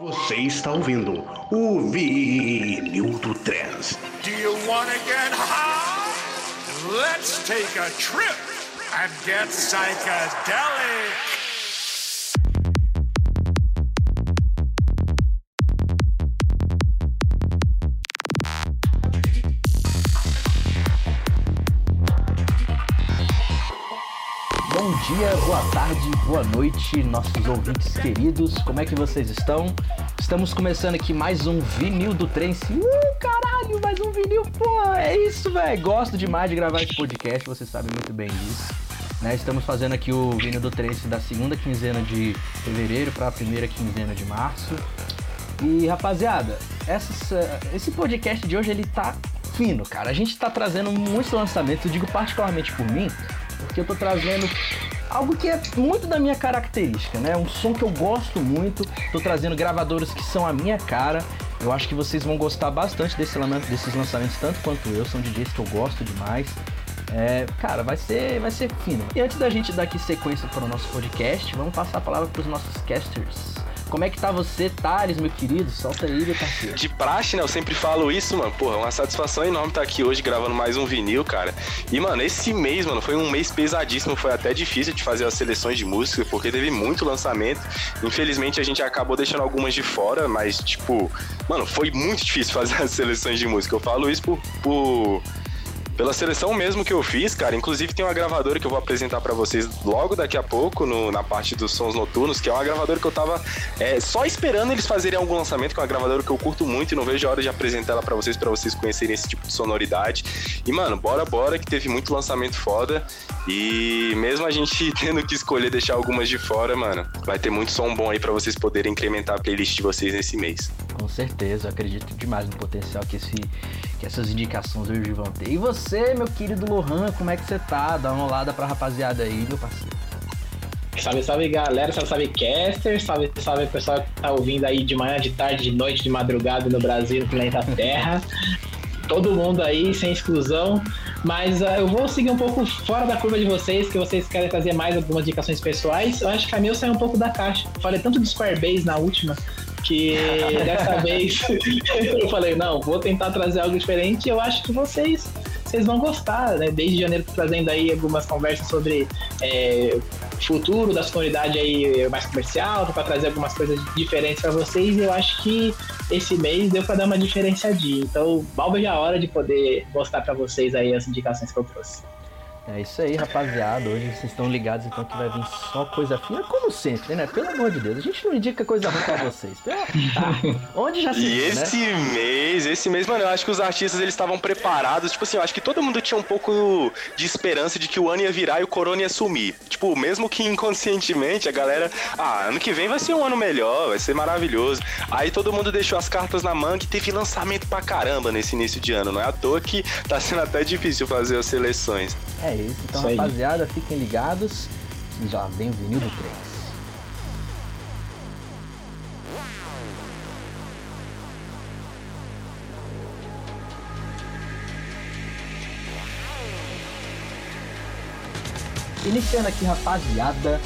Você está ouvindo o Vinil do Trans. Do you wanna get high? Let's take a trip and get psychedelic. Dia, boa tarde, boa noite, nossos ouvintes queridos. Como é que vocês estão? Estamos começando aqui mais um vinil do Trance. Uh, caralho, mais um vinil, pô, é isso, velho. Gosto demais de gravar esse podcast, vocês sabem muito bem disso. Né, estamos fazendo aqui o vinil do Trance da segunda quinzena de fevereiro para a primeira quinzena de março. E rapaziada, essa- esse podcast de hoje ele tá fino, cara. A gente tá trazendo muitos lançamentos, eu digo particularmente por mim, porque eu tô trazendo algo que é muito da minha característica, né? Um som que eu gosto muito, tô trazendo gravadores que são a minha cara. Eu acho que vocês vão gostar bastante desse desses lançamentos, tanto quanto eu, são DJs que eu gosto demais. É, cara, vai ser, vai ser fino. E antes da gente dar aqui sequência para o nosso podcast, vamos passar a palavra para os nossos casters. Como é que tá você, Thales, meu querido? Solta aí, meu parceiro. De praxe, né? Eu sempre falo isso, mano. Porra, uma satisfação enorme estar aqui hoje gravando mais um vinil, cara. E, mano, esse mês, mano, foi um mês pesadíssimo. Foi até difícil de fazer as seleções de música, porque teve muito lançamento. Infelizmente, a gente acabou deixando algumas de fora, mas, tipo, mano, foi muito difícil fazer as seleções de música. Eu falo isso por. por pela seleção mesmo que eu fiz, cara, inclusive tem uma gravadora que eu vou apresentar pra vocês logo daqui a pouco, no- na parte dos sons noturnos, que é uma gravadora que eu tava é, só esperando eles fazerem algum lançamento, que é uma gravadora que eu curto muito e não vejo a hora de apresentar ela pra vocês, pra vocês conhecerem esse tipo de sonoridade. E, mano, bora, bora, que teve muito lançamento foda. E mesmo a gente tendo que escolher deixar algumas de fora, mano, vai ter muito som bom aí pra vocês poderem incrementar a playlist de vocês nesse mês. Com certeza, eu acredito demais no potencial que, esse, que essas indicações hoje vão ter. E você, meu querido Lohan, como é que você tá? Dá uma olhada pra rapaziada aí, meu parceiro. Salve, salve galera, salve, salve caster, salve, salve pessoal que tá ouvindo aí de manhã, de tarde, de noite, de madrugada no Brasil, no planeta Terra. Todo mundo aí, sem exclusão. Mas ah, eu vou seguir um pouco fora da curva de vocês, que vocês querem trazer mais algumas indicações pessoais. Eu acho que a minha saiu um pouco da caixa. Falei tanto de Square Base na última, que dessa vez eu falei, não, vou tentar trazer algo diferente. Eu acho que vocês vocês vão gostar, né? Desde janeiro trazendo aí algumas conversas sobre é, futuro da sonoridade aí mais comercial, para trazer algumas coisas diferentes para vocês. E eu acho que esse mês deu para dar uma diferenciadinha. Então, mal vejo a hora de poder mostrar para vocês aí as indicações que eu trouxe. É isso aí, rapaziada. Hoje vocês estão ligados então que vai vir só coisa fina, como sempre, né? Pelo amor de Deus, a gente não indica coisa ruim pra vocês. Ah, onde já se E viu, esse né? mês, esse mês, mano, eu acho que os artistas eles estavam preparados. Tipo assim, eu acho que todo mundo tinha um pouco de esperança de que o ano ia virar e o corona ia sumir. Tipo, mesmo que inconscientemente a galera, ah, ano que vem vai ser um ano melhor, vai ser maravilhoso. Aí todo mundo deixou as cartas na manga e teve lançamento pra caramba nesse início de ano. Não é à toa que tá sendo até difícil fazer as seleções. É isso. Então, Isso rapaziada, fiquem ligados. E já vem o vinil do 3. Iniciando aqui, rapaziada,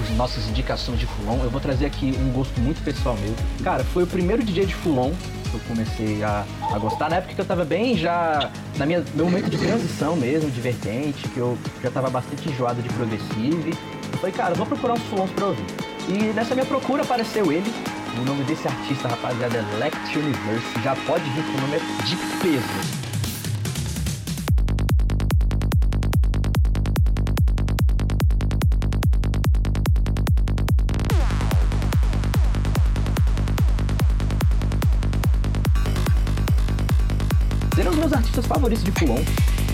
as nossas indicações de Fulon. Eu vou trazer aqui um gosto muito pessoal meu. Cara, foi o primeiro DJ de Fulon que eu comecei a, a gostar. Na época que eu tava bem já. Na minha meu momento de transição mesmo, de vertente, que eu já tava bastante enjoado de progressive. Eu falei, cara, vou procurar uns Fulons pra ouvir. E nessa minha procura apareceu ele. O nome desse artista, rapaziada, é Lect Universe. Já pode vir com o nome de peso. Favoritos de Fulon.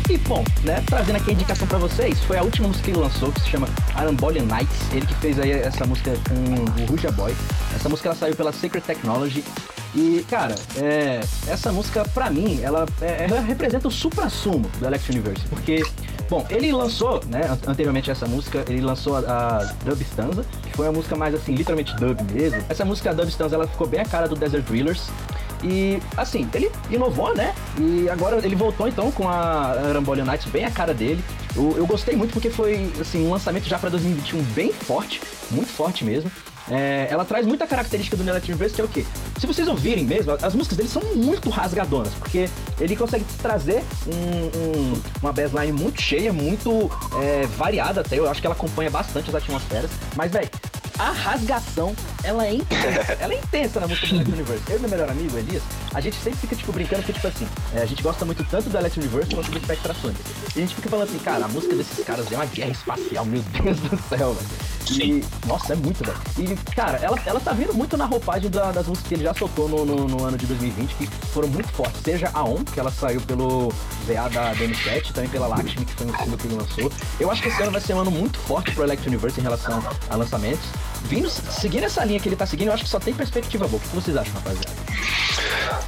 E bom, né, trazendo aqui a indicação pra vocês, foi a última música que ele lançou, que se chama Arambolian Nights. Ele que fez aí essa música com o Ruja Boy. Essa música ela saiu pela Sacred Technology. E, cara, é, essa música, pra mim, ela, é, ela representa o supra-sumo do Elect Universe. Porque, bom, ele lançou, né, an- anteriormente a essa música, ele lançou a, a Dub Stanza, que foi uma música mais, assim, literalmente dub mesmo. Essa música Dub Stanza, ela ficou bem a cara do Desert Drillers. E assim, ele inovou, né? E agora ele voltou então com a Arambolian Nights bem a cara dele. Eu, eu gostei muito porque foi assim, um lançamento já para 2021 bem forte, muito forte mesmo. é, ela traz muita característica do Electric Universe, que é o quê? Se vocês ouvirem mesmo, as músicas dele são muito rasgadonas, porque ele consegue trazer um, um, uma bassline muito cheia, muito é, variada até, eu acho que ela acompanha bastante as atmosferas, mas, velho, a rasgação, ela é intensa. ela é intensa na música do Electric Universe. Eu e meu melhor amigo, Elias, a gente sempre fica, tipo, brincando que, tipo assim, é, a gente gosta muito tanto do Electric Universe quanto do Spectra Sonic. E a gente fica falando assim, cara, a música desses caras é uma guerra espacial, meu Deus do céu, velho. E, nossa, é muito, velho. E, cara, ela, ela tá vindo muito na roupagem da- das músicas que ele já soltou no, no, no ano de 2020, que foram muito fortes. Seja a On, que ela saiu pelo VA da DM7, também pela Lakshmi, que foi um single que ele lançou. Eu acho que esse ano vai ser um ano muito forte pro Electric Universe em relação a lançamentos. Vindo, seguindo essa linha que ele tá seguindo, eu acho que só tem perspectiva boa. O que vocês acham, rapaziada?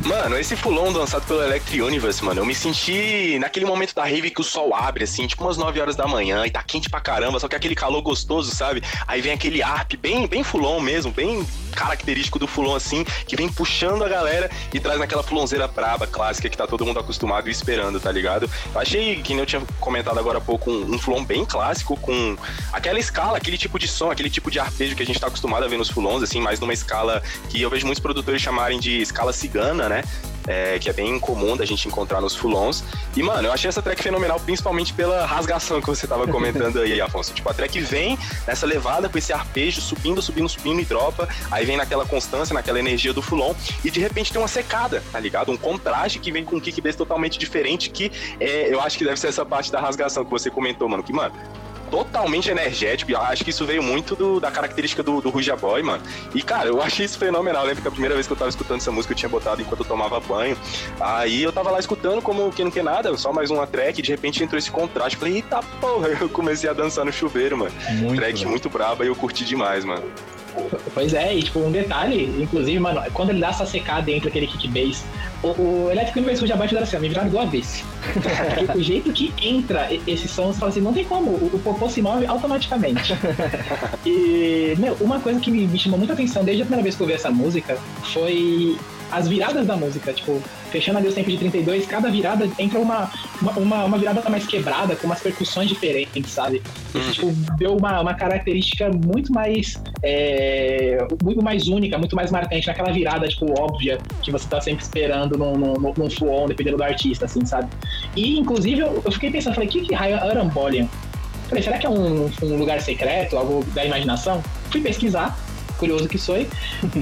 Mano, esse fulon lançado pelo Electric Universe, mano, eu me senti naquele momento da rave que o sol abre, assim, tipo umas 9 horas da manhã e tá quente pra caramba, só que aquele calor gostoso, sabe? Aí vem aquele arp bem, bem fulon mesmo, bem característico do fulon, assim, que vem puxando a galera e traz naquela fulonzeira braba, clássica, que tá todo mundo acostumado e esperando, tá ligado? Eu achei, que eu tinha comentado agora há pouco, um, um bem clássico, com aquela escala, aquele tipo de som, aquele tipo de arpejo que a gente tá acostumado a ver nos fulons, assim, mas numa escala que eu vejo muitos produtores chamarem de escala cigana, né? É, que é bem comum da gente encontrar nos fulons. E, mano, eu achei essa track fenomenal, principalmente pela rasgação que você tava comentando aí, Afonso. Tipo, a track vem nessa levada com esse arpejo, subindo, subindo, subindo e dropa. Aí vem naquela constância, naquela energia do fulon. E de repente tem uma secada, tá ligado? Um contraste que vem com um kick bass totalmente diferente, que é, eu acho que deve ser essa parte da rasgação que você comentou, mano. Que, mano, totalmente energético. E acho que isso veio muito do- da característica do, do Ruja Boy, mano. E, cara, eu achei isso fenomenal. Eu lembro que a primeira vez que eu tava escutando essa música eu tinha botado enquanto eu tomava banho. Aí eu tava lá escutando como que não quer nada, só mais uma track. E de repente entrou esse contraste. Falei, eita porra, eu comecei a dançar no chuveiro, mano. Muito, track muito braba e eu curti demais, mano. Pois é, e tipo, um detalhe, inclusive, mano, quando ele dá essa secada dentro daquele kick bass, o, o Electric Universe já bate assim, ó, me viraram avesso. Porque o jeito que entra esse som, você fala assim, não tem como, o, o popô se move automaticamente. e, meu, uma coisa que me, me chamou muita atenção desde a primeira vez que eu ouvi essa música foi as viradas da música, tipo, fechando ali os tempos de 32, cada virada entra uma, uma, uma, virada mais quebrada, com umas percussões diferentes, sabe? Isso, tipo, deu uma, uma característica muito mais é, muito mais única, muito mais marcante naquela virada, tipo, óbvia, que você tá sempre esperando num, num, num full-on, dependendo do artista, assim, sabe? E, inclusive, eu, eu fiquei pensando, falei, o que que raio é Arambolian? Falei, será que é um, um lugar secreto, algo da imaginação? Fui pesquisar, curioso que sou,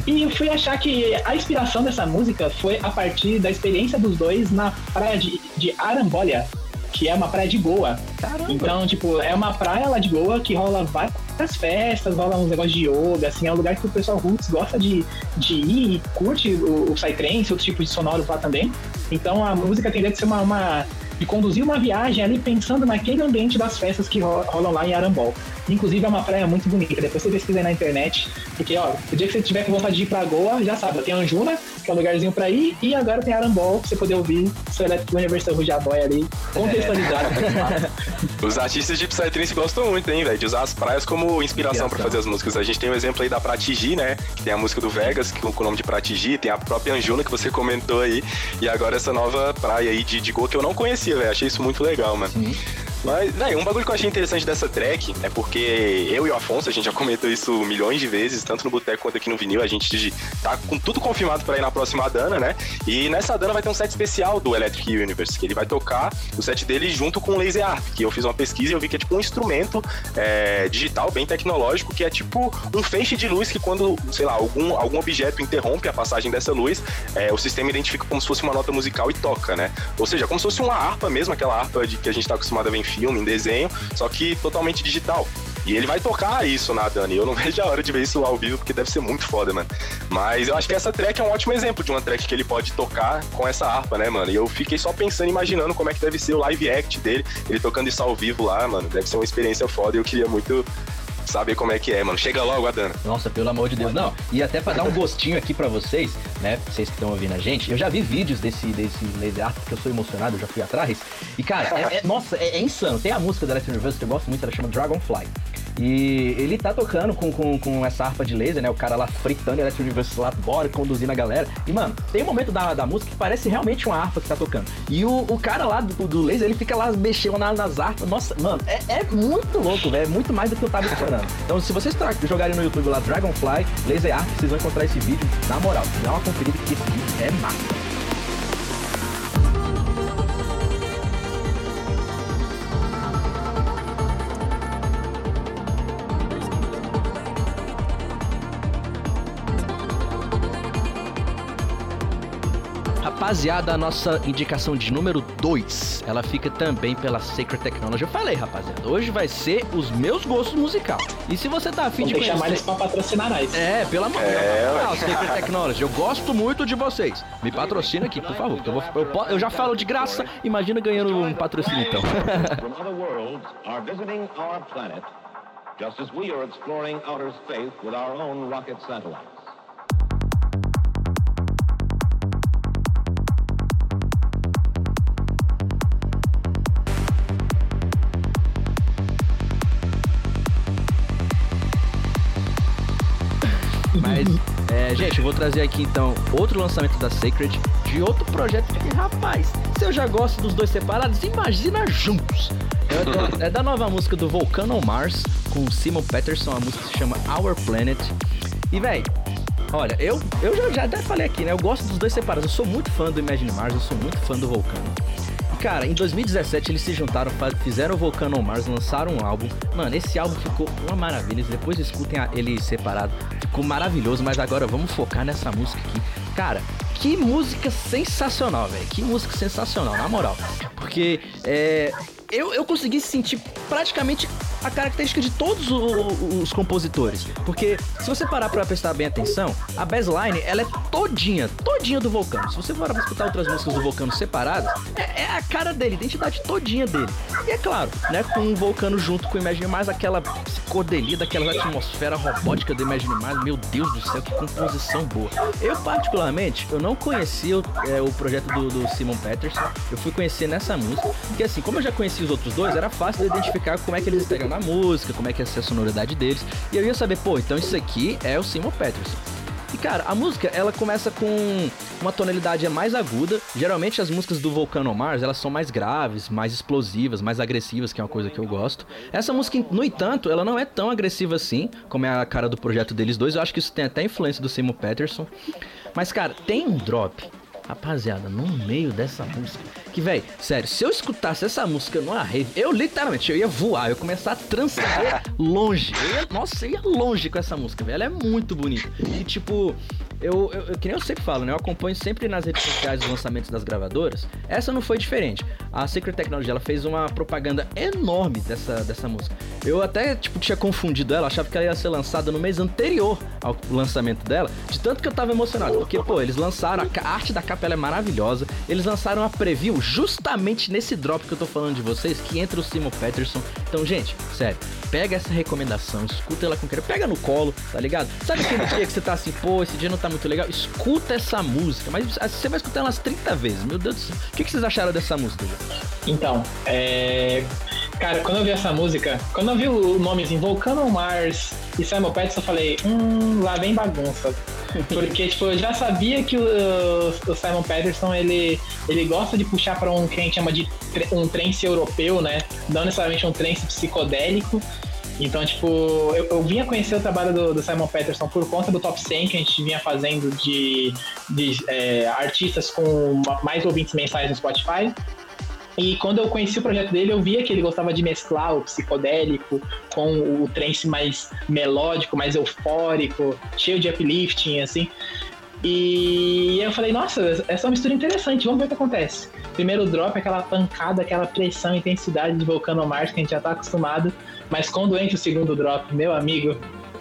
e eu fui achar que a inspiração dessa música foi a partir da experiência dos dois na praia de, de Arambolia, que é uma praia de Goa. Caramba. Então, tipo, é uma praia lá de Goa que rola várias festas, rola uns negócios de yoga, assim, é um lugar que o pessoal roots gosta de, de ir e curte o, o psytrance, outros tipos de sonoros lá também. Então a música tem a ser uma, uma de conduzir uma viagem ali pensando naquele ambiente das festas que ro- rolam lá em Arambol. Inclusive é uma praia muito bonita. Depois você pesquisa aí na internet, porque ó, o dia que você tiver com vontade de ir pra Goa, já sabe, tem Anjuna, que é um lugarzinho pra ir, e agora tem Arambol, pra você poder ouvir seu Electric Universal Rujaboy ali, contextualizado. pra falar. Os artistas de Psytrance gostam muito, hein, velho, de usar as praias como inspiração pra Inspiração. fazer as músicas. A gente tem o exemplo aí da Pratigi, né? Que tem a música do Vegas, que, com o nome de Pratigi, tem a própria Anjuna que você comentou aí, e agora essa nova praia aí de, de Goa que eu não conhecia, velho. Achei isso muito legal, mano. Sim. Mas, velho, um bagulho que eu achei interessante dessa track é porque eu e o Afonso, a gente já comentou isso milhões de vezes, tanto no Boteco quanto aqui no vinil, a gente tá com tudo confirmado pra ir na próxima Dana, né? E nessa Dana vai ter um set especial do Electric Universe, que ele vai tocar o set dele junto com o Laser Harp, que eu fiz uma pesquisa e eu vi que é tipo um instrumento é, digital bem tecnológico, que é tipo um feixe de luz que quando, sei lá, algum, algum objeto interrompe a passagem dessa luz, é, o sistema identifica como se fosse uma nota musical e toca, né? Ou seja, como se fosse uma harpa mesmo, aquela harpa de, que a gente tá acostumado a ver em filme, em desenho, só que totalmente digital. E ele vai tocar isso na Dani. Eu não vejo a hora de ver isso ao vivo, porque deve ser muito foda, mano. Mas eu acho que essa track é um ótimo exemplo de uma track que ele pode tocar com essa harpa, né, mano? E eu fiquei só pensando, imaginando como é que deve ser o live act dele, ele tocando isso ao vivo lá, mano. Deve ser uma experiência foda e eu queria muito saber como é que é, mano. Chega logo, Adana. Nossa, pelo amor de Deus. Não, e até pra dar um gostinho aqui pra vocês, né? Vocês que estão ouvindo a gente, eu já vi vídeos desse, desse laser art, porque eu sou emocionado, eu já fui atrás. E, cara, é, é- nossa, é, é insano. Tem a música da Electric Universe que eu gosto muito, ela chama Dragonfly. E ele tá tocando com, com, com essa harpa de laser, né? O cara lá fritando Electric Universe lá fora, conduzindo a galera. E, mano, tem um momento da, da música que parece realmente uma harpa que tá tocando. E o, o cara lá do, do laser, ele fica lá mexendo nas, nas harpas. Nossa, mano, é, é muito louco, velho. É muito mais do que eu tava esperando. Então, se vocês jogarem no YouTube lá Dragonfly, Laser Harp, vocês vão encontrar esse vídeo. Na moral, dá uma conferida que esse vídeo é massa. Rapaziada, a nossa indicação de número 2, ela fica também pela Sacred Technology. Eu falei, rapaziada, hoje vai ser os meus gostos musical. E se você tá afim Vamos de conhecer... chamar eles pra patrocinar nós. É, pelo amor de É. Ah, Sacred Technology, eu gosto muito de vocês. Me patrocina aqui, por favor. que Eu, vou, eu, eu já falo de graça, imagina ganhando um patrocínio então. just as we are exploring outer space with our own rocket satellites. Mas, é, gente, eu vou trazer aqui então outro lançamento da Sacred de outro projeto que, rapaz, se eu já gosto dos dois separados, imagina juntos. É da, é da nova música do Volcano Mars com o Simon Peterson, a música se chama Our Planet. E, véi, olha, eu, eu já, já até falei aqui, né? Eu gosto dos dois separados. Eu sou muito fã do Imagine Mars, eu sou muito fã do Volcano. Cara, em 2017 eles se juntaram, fizeram o Volcano Mars, lançaram um álbum. Mano, esse álbum ficou uma maravilha. Depois escutem ele separado. Ficou maravilhoso, mas agora vamos focar nessa música aqui. Cara, que música sensacional, velho. Que música sensacional, na moral. Porque é, eu, eu consegui sentir praticamente a característica de todos o- o- os compositores. Porque se você parar pra prestar bem atenção, a bassline, ela é todinha, todinha do Vulcano. Se você pra escutar outras músicas do Vulcano separadas, é, é a cara dele, a identidade todinha dele. E é claro, né, com o Vulcano junto com o Imagine Mais, aquela psicodelia daquela atmosfera robótica do Imagine Mais, meu Deus do céu, que composição boa. Eu, particularmente, eu não conhecia o, é, o projeto do, do Simon Peterson, eu fui conhecer nessa música, porque assim, como eu já conhecia os outros dois, era fácil de identificar como é que eles na música, como é que é a sonoridade deles, e eu ia saber, pô, então isso aqui é o Simon Peterson. E cara, a música ela começa com uma tonalidade mais aguda. Geralmente as músicas do Volcano Mars elas são mais graves, mais explosivas, mais agressivas, que é uma coisa que eu gosto. Essa música, no entanto, ela não é tão agressiva assim, como é a cara do projeto deles dois. Eu acho que isso tem até influência do Simon Patterson. Mas cara, tem um drop. Rapaziada, no meio dessa música. Que, velho, sério, se eu escutasse essa música numa rave, eu literalmente eu ia voar, eu ia começar a transcender longe. Eu ia, nossa, eu ia longe com essa música, velho. Ela é muito bonita. E, tipo, eu, eu, eu- que nem eu sempre falo, né? Eu acompanho sempre nas redes sociais os lançamentos das gravadoras. Essa não foi diferente. A Secret Technology, ela fez uma propaganda enorme dessa, dessa música. Eu até, tipo, tinha confundido ela, achava que ela ia ser lançada no mês anterior ao lançamento dela, de tanto que eu tava emocionado. Porque, pô, eles lançaram, a, arte da capa é maravilhosa. Eles lançaram a preview justamente nesse drop que eu tô falando de vocês, que entra o Simon Patterson. Então, gente, sério, pega essa recomendação, escuta ela com carinho, pega no colo, tá ligado? Sabe aquele dia que você tá assim, pô, esse dia não tá muito legal? Escuta essa música, mas você vai escutar umas 30 vezes, meu Deus do céu. O que, que vocês acharam dessa música, gente? Então, é. Cara, quando eu vi essa música, quando eu vi o nome assim, Volcano Mars e Simon Peterson, eu falei, hum, lá vem bagunça. Porque, tipo, eu já sabia que o, o Simon Peterson, ele, ele gosta de puxar pra um que a gente chama de um trance europeu, né? Não necessariamente um trance psicodélico. Então, tipo, eu, eu vinha conhecer o trabalho do, do Simon Peterson por conta do top 100 que a gente vinha fazendo de, de é, artistas com ma- mais ouvintes mensais no Spotify. E quando eu conheci o projeto dele, eu via que ele gostava de mesclar o psicodélico com o trance mais melódico, mais eufórico, cheio de uplifting, assim. E eu falei, nossa, essa é uma mistura interessante, vamos ver o que acontece. Primeiro drop, aquela pancada, aquela pressão, intensidade de Volcano Mars que a gente já tá acostumado. Mas quando entra o segundo drop, meu amigo,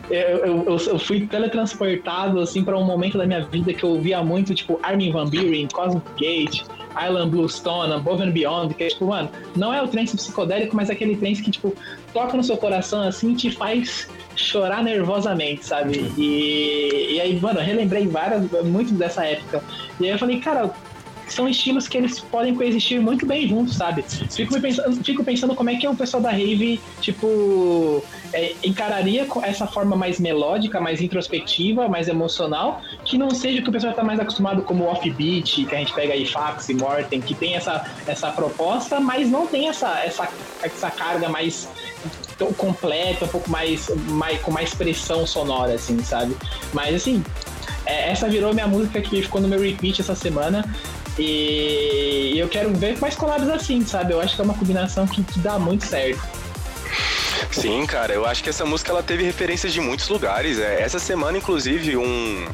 eu, eu, eu- fui teletransportado assim para um momento da minha vida que eu ouvia muito, tipo, Armin Van Buren, Cosmic Gate, Island Bluestone, Above and Beyond, que é tipo, mano, não é o trance psicodélico, mas é aquele trance que, tipo, toca no seu coração assim e te faz chorar nervosamente, sabe? E, e aí, mano, eu relembrei várias, muito dessa época. E aí eu falei, cara, são estilos que eles podem coexistir muito bem juntos, sabe? Fico pensando, fico pensando como é que o pessoal da rave, tipo, é, encararia essa forma mais melódica, mais introspectiva, mais emocional, que não seja que o pessoal está mais acostumado como offbeat, que a gente pega aí Fax e Morten, que tem essa, essa proposta, mas não tem essa, essa, essa carga mais completa, um pouco mais, mais com mais pressão sonora, assim, sabe? Mas assim, é, essa virou minha música que ficou no meu repeat essa semana. E eu quero ver mais collabs assim, sabe? Eu acho que é uma combinação que, que dá muito certo. Sim, cara, eu acho que essa música ela teve referências de muitos lugares. É, essa semana, inclusive, um,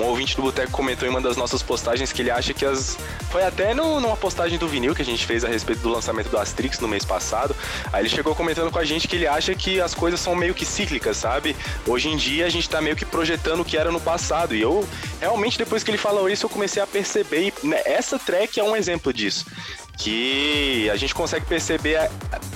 um ouvinte do Boteco comentou em uma das nossas postagens que ele acha que as. Foi até no, numa postagem do vinil que a gente fez a respeito do lançamento do Astrix no mês passado. Aí ele chegou comentando com a gente que ele acha que as coisas são meio que cíclicas, sabe? Hoje em dia a gente tá meio que projetando o que era no passado. E eu, realmente, depois que ele falou isso, eu comecei a perceber. E né, essa track é um exemplo disso que a gente consegue perceber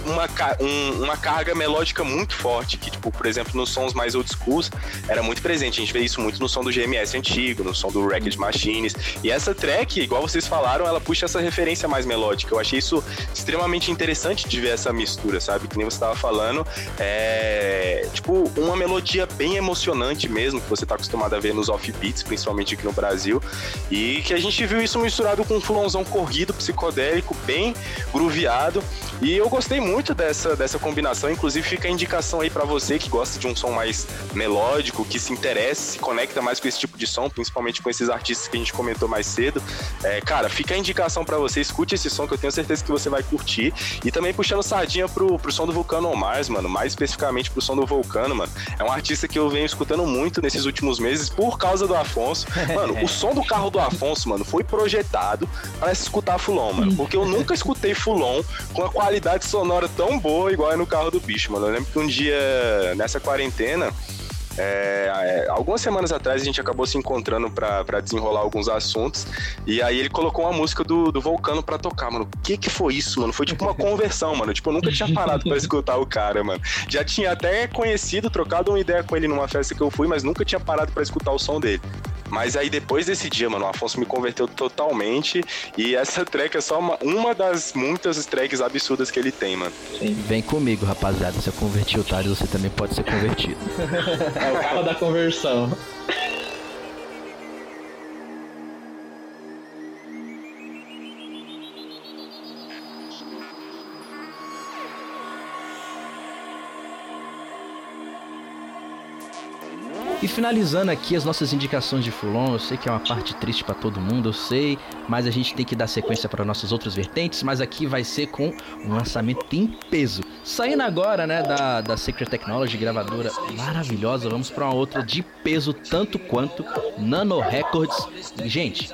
uma, um, uma carga melódica muito forte, que, tipo, por exemplo, nos sons mais old schools era muito presente. A gente vê isso muito no som do GMS antigo, no som do Wrecked Machines. E essa track, igual vocês falaram, ela puxa essa referência mais melódica. Eu achei isso extremamente interessante de ver essa mistura, sabe? Que nem você estava falando. É, tipo, uma melodia bem emocionante mesmo, que você tá acostumado a ver nos offbeats, principalmente aqui no Brasil. E que a gente viu isso misturado com um fulãozão corrido, psicodélico, bem grooveado. E eu gostei muito dessa, dessa combinação. Inclusive, fica a indicação aí para você que gosta de um som mais melódico, que se interessa, se conecta mais com esse tipo de som, principalmente com esses artistas que a gente comentou mais cedo. É, cara, fica a indicação para você, escute esse som que eu tenho certeza que você vai curtir. E também puxando sardinha pro, pro som do Vulcano Mars, mano, mais especificamente pro som do Vulcano, mano. É um artista que eu venho escutando muito nesses últimos meses por causa do Afonso. Mano, o som do carro do Afonso, mano, foi projetado para escutar Fulon, mano. Porque eu nunca escutei Fulon com a qualidade sonora tão boa igual é no carro do bicho, mano. Eu lembro que um dia, nessa quarentena, é, é, algumas semanas atrás a gente acabou se encontrando para desenrolar alguns assuntos. E aí ele colocou uma música do, do Vulcano para tocar, mano. O que que foi isso, mano? Foi tipo uma conversão, mano. Tipo, eu nunca tinha parado para escutar o cara, mano. Já tinha até conhecido, trocado uma ideia com ele numa festa que eu fui, mas nunca tinha parado para escutar o som dele. Mas aí depois desse dia, mano, o Afonso me converteu totalmente. E essa track é só uma, uma das muitas tracks absurdas que ele tem, mano. Sim. Vem comigo, rapaziada. Se eu converti o Thales, você também pode ser convertido. é o carro da conversão. E finalizando aqui as nossas indicações de Fulon, eu sei que é uma parte triste para todo mundo, eu sei, mas a gente tem que dar sequência para nossas outras vertentes, mas aqui vai ser com um lançamento em peso. Saindo agora, né, da, da Secret Technology, gravadora maravilhosa, vamos para uma outra de peso tanto quanto Nano Records. Gente,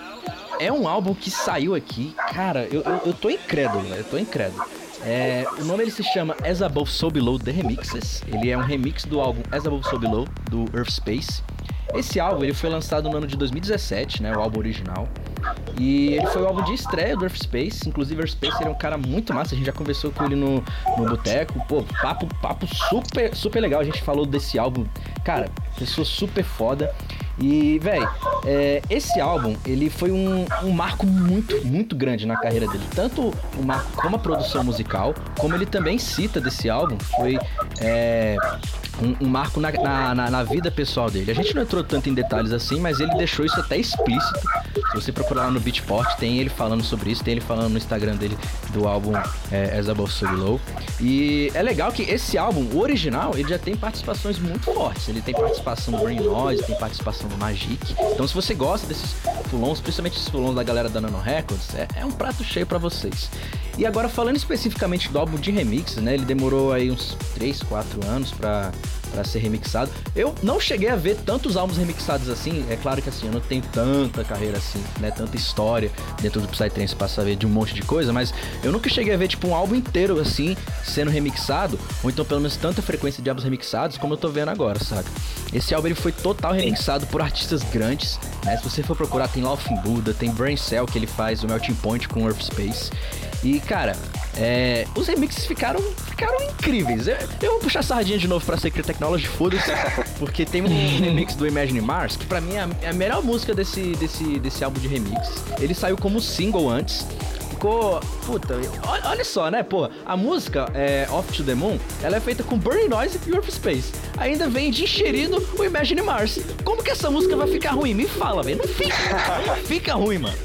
é um álbum que saiu aqui, cara, eu, eu, eu tô incrédulo, eu tô incrédulo. É, o nome ele se chama As Above So Below The Remixes. Ele é um remix do álbum As Above So Below do Earth Space. Esse álbum ele foi lançado no ano de 2017, né, o álbum original. E ele foi o álbum de estreia do Earth Space. Inclusive, Earth Space é um cara muito massa. A gente já conversou com ele no, no boteco. Pô, papo, papo super, super legal. A gente falou desse álbum. Cara, pessoa super foda. E, velho, é, esse álbum, ele foi um, um, marco muito, muito grande na carreira dele. Tanto marco como a produção musical, como ele também cita desse álbum, foi é, um, um, marco na, na, na, vida pessoal dele. A gente não entrou tanto em detalhes assim, mas ele deixou isso até explícito. Se você procurar lá no Beatport, tem ele falando sobre isso, tem ele falando no Instagram dele do álbum é, As Above So Below. E é legal que esse álbum, o original, ele já tem participações muito fortes. Ele tem participação do Brain Noise, tem participação Magic. Então se você gosta desses fulons, principalmente esses fulons da galera da Nano Records, é, é um prato cheio para vocês. E agora falando especificamente do álbum de remix, né? Ele demorou aí uns 3, 4 anos para para ser remixado. Eu não cheguei a ver tantos álbuns remixados assim. É claro que assim, eu não tenho tanta carreira assim, né? Tanta história dentro do Psytrance para saber de um monte de coisa, mas eu nunca cheguei a ver tipo um álbum inteiro assim sendo remixado, ou então pelo menos tanta frequência de álbuns remixados como eu tô vendo agora, sabe? Esse álbum ele foi total remixado por artistas grandes, né? Se você for procurar, tem Laughing Buddha, tem Brain Cell que ele faz o Melting Point com Earth Space. E, cara, é, os remixes ficaram, ficaram incríveis. Eu, eu vou puxar a sardinha de novo pra Secret Technology, foda-se, porque tem um remix do Imagine Mars, que pra mim é a, é a melhor música desse, desse, desse álbum de remix. Ele saiu como single antes, ficou. Puta, olha, só, né, pô? A música é, Off to the Moon, ela é feita com Burning Noise e Pure Space. Ainda vem de encherido o Imagine Mars. Como que essa música vai ficar ruim? Me fala, velho. Não fica. Não fica ruim, mano.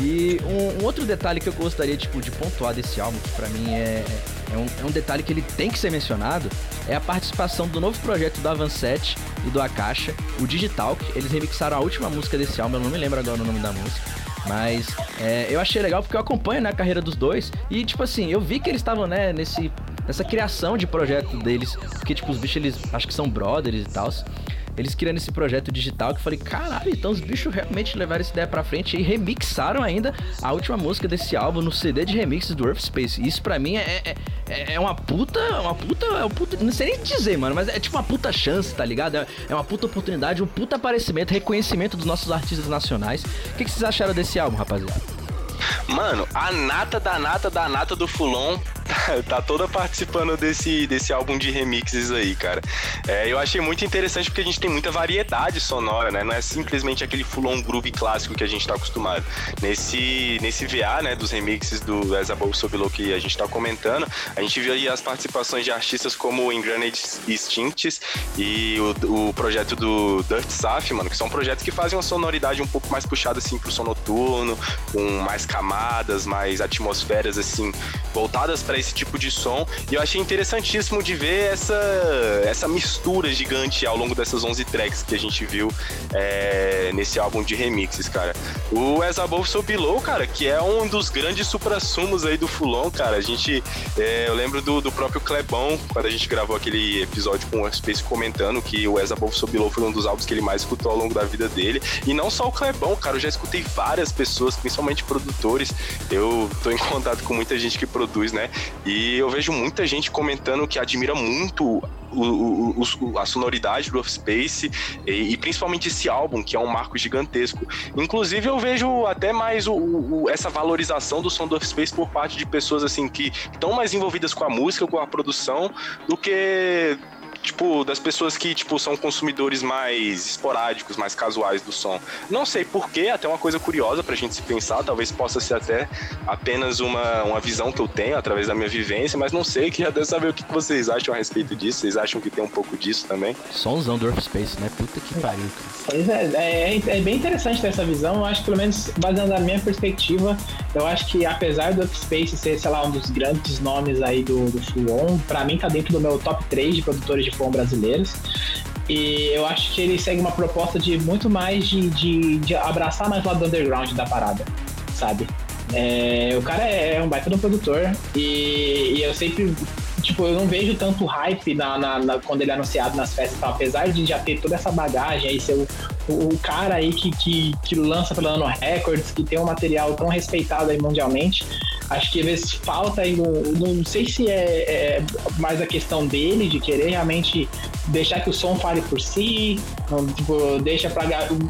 E um, um, outro detalhe que eu gostaria tipo, de pontuar desse álbum, que pra mim é, é, um, é um detalhe que ele tem que ser mencionado, é a participação do novo projeto do Avancet e do Akasha, o Digitalk. Eles remixaram a última música desse álbum, eu não me lembro agora o nome da música. Mas é, eu achei legal porque eu acompanho né, a carreira dos dois. E, tipo assim, eu vi que eles estavam, né, nesse, nessa criação de projeto deles. Porque, tipo, os bichos, eles acho que são brothers e tal eles criando esse projeto digital que eu falei, caralho, então os bichos realmente levaram essa ideia pra frente e remixaram ainda a última música desse álbum no CD de remixes do Earth Space. Isso pra mim é, é, é, é uma puta, uma puta, é puta, não sei nem dizer, mano, mas é tipo uma puta chance, tá ligado? É, é uma puta oportunidade, um puta aparecimento, reconhecimento dos nossos artistas nacionais. O que, que vocês acharam desse álbum, rapaziada? Mano, a nata da nata da nata do Fulon tá toda participando desse, desse álbum de remixes aí, cara. É, eu achei muito interessante porque a gente tem muita variedade sonora, né? Não é simplesmente aquele full-on groove clássico que a gente tá acostumado. Nesse, nesse VA, né, dos remixes do As Above Below que a gente tá comentando, a gente viu aí as participações de artistas como o Ingranate Instincts e o, o projeto do Dirt Saf, mano, que são projetos que fazem uma sonoridade um pouco mais puxada, assim, pro som noturno, com mais camadas, mais atmosferas, assim, voltadas para esse tipo de som. E eu achei interessantíssimo de ver essa, essa mistura gigante ao longo dessas 11 tracks que a gente viu é, nesse álbum de remixes, cara. O As Above So Below, cara, que é um dos grandes supra-sumos aí do Fulon, cara. A gente, é, eu lembro do, do próprio Clebão, quando a gente gravou aquele episódio com o Space comentando que o As Above So Below foi um dos álbuns que ele mais escutou ao longo da vida dele. E não só o Clebão, cara, eu já escutei várias pessoas, principalmente produtores. Eu tô em contato com muita gente que produz, né? E eu vejo muita gente comentando que admira muito o, o, o, a sonoridade do Offspace e, e, principalmente esse álbum, que é um marco gigantesco. Inclusive, eu vejo até mais essa valorização do som do Offspace por parte de pessoas assim que estão mais envolvidas com a música, com a produção, do que tipo, das pessoas que, tipo, são consumidores mais esporádicos, mais casuais do som. Não sei porquê, até uma coisa curiosa pra gente se pensar, talvez possa ser até apenas uma, uma visão que eu tenho através da minha vivência, mas não sei, queria até saber o que vocês acham a respeito disso, vocês acham que tem um pouco disso também? Somzão do Earth Space, né? Puta que pariu, cara. Pois é, é, é, bem interessante ter essa visão, eu acho que pelo menos baseando na minha perspectiva, eu acho que apesar do Earth Space ser, sei lá, um dos grandes nomes aí do, do Full On, pra mim tá dentro do meu top 3 de produtores de de full brasileiros. E eu acho que ele segue uma proposta de muito mais de, de, de abraçar mais o lado underground da parada, sabe? É, o cara é, é um baita do produtor e, e, eu sempre, tipo, eu não vejo tanto hype na, na, na, quando ele é anunciado nas festas e tal, apesar de já ter toda essa bagagem aí, ser o, o, o cara aí que, que, que lança pela Nano Records, que tem um material tão respeitado aí mundialmente, Acho que às vezes falta aí, não, sei se é, é, mais a questão dele, de querer realmente deixar que o som fale por si, tipo, deixa, pra,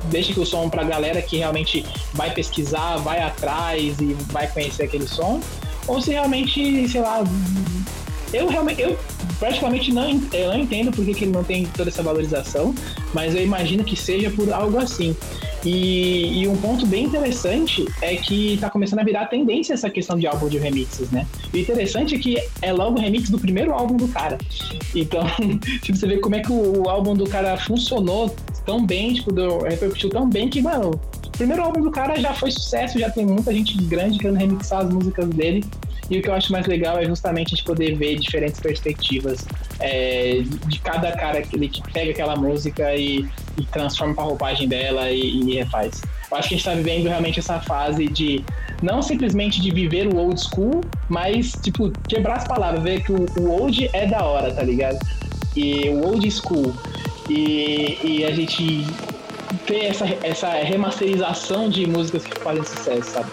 deixa que o som pra galera que realmente vai pesquisar, vai atrás e vai conhecer aquele som, ou se realmente, sei lá, eu realmente, eu praticamente não, eu não entendo porque que ele não tem toda essa valorização, mas eu imagino que seja por algo assim. E, e, um ponto bem interessante é que tá começando a virar tendência essa questão de álbum de remixes, né? O interessante é que é logo o remix do primeiro álbum do cara. Então, tipo, você vê como é que o, o álbum do cara funcionou tão bem, tipo, deu, repercutiu tão bem que, mano, o primeiro álbum do cara já foi sucesso, já tem muita gente grande querendo remixar as músicas dele. E o que eu acho mais legal é justamente a gente poder ver diferentes perspectivas é, de cada cara que, que pega aquela música e, e transforma pra roupagem dela e, e refaz. Eu acho que a gente tá vivendo realmente essa fase de não simplesmente de viver o old school, mas, tipo, quebrar as palavras, ver que o, o old é da hora, tá ligado? E o old school. E, e a gente ter essa, essa remasterização de músicas que fazem sucesso, sabe?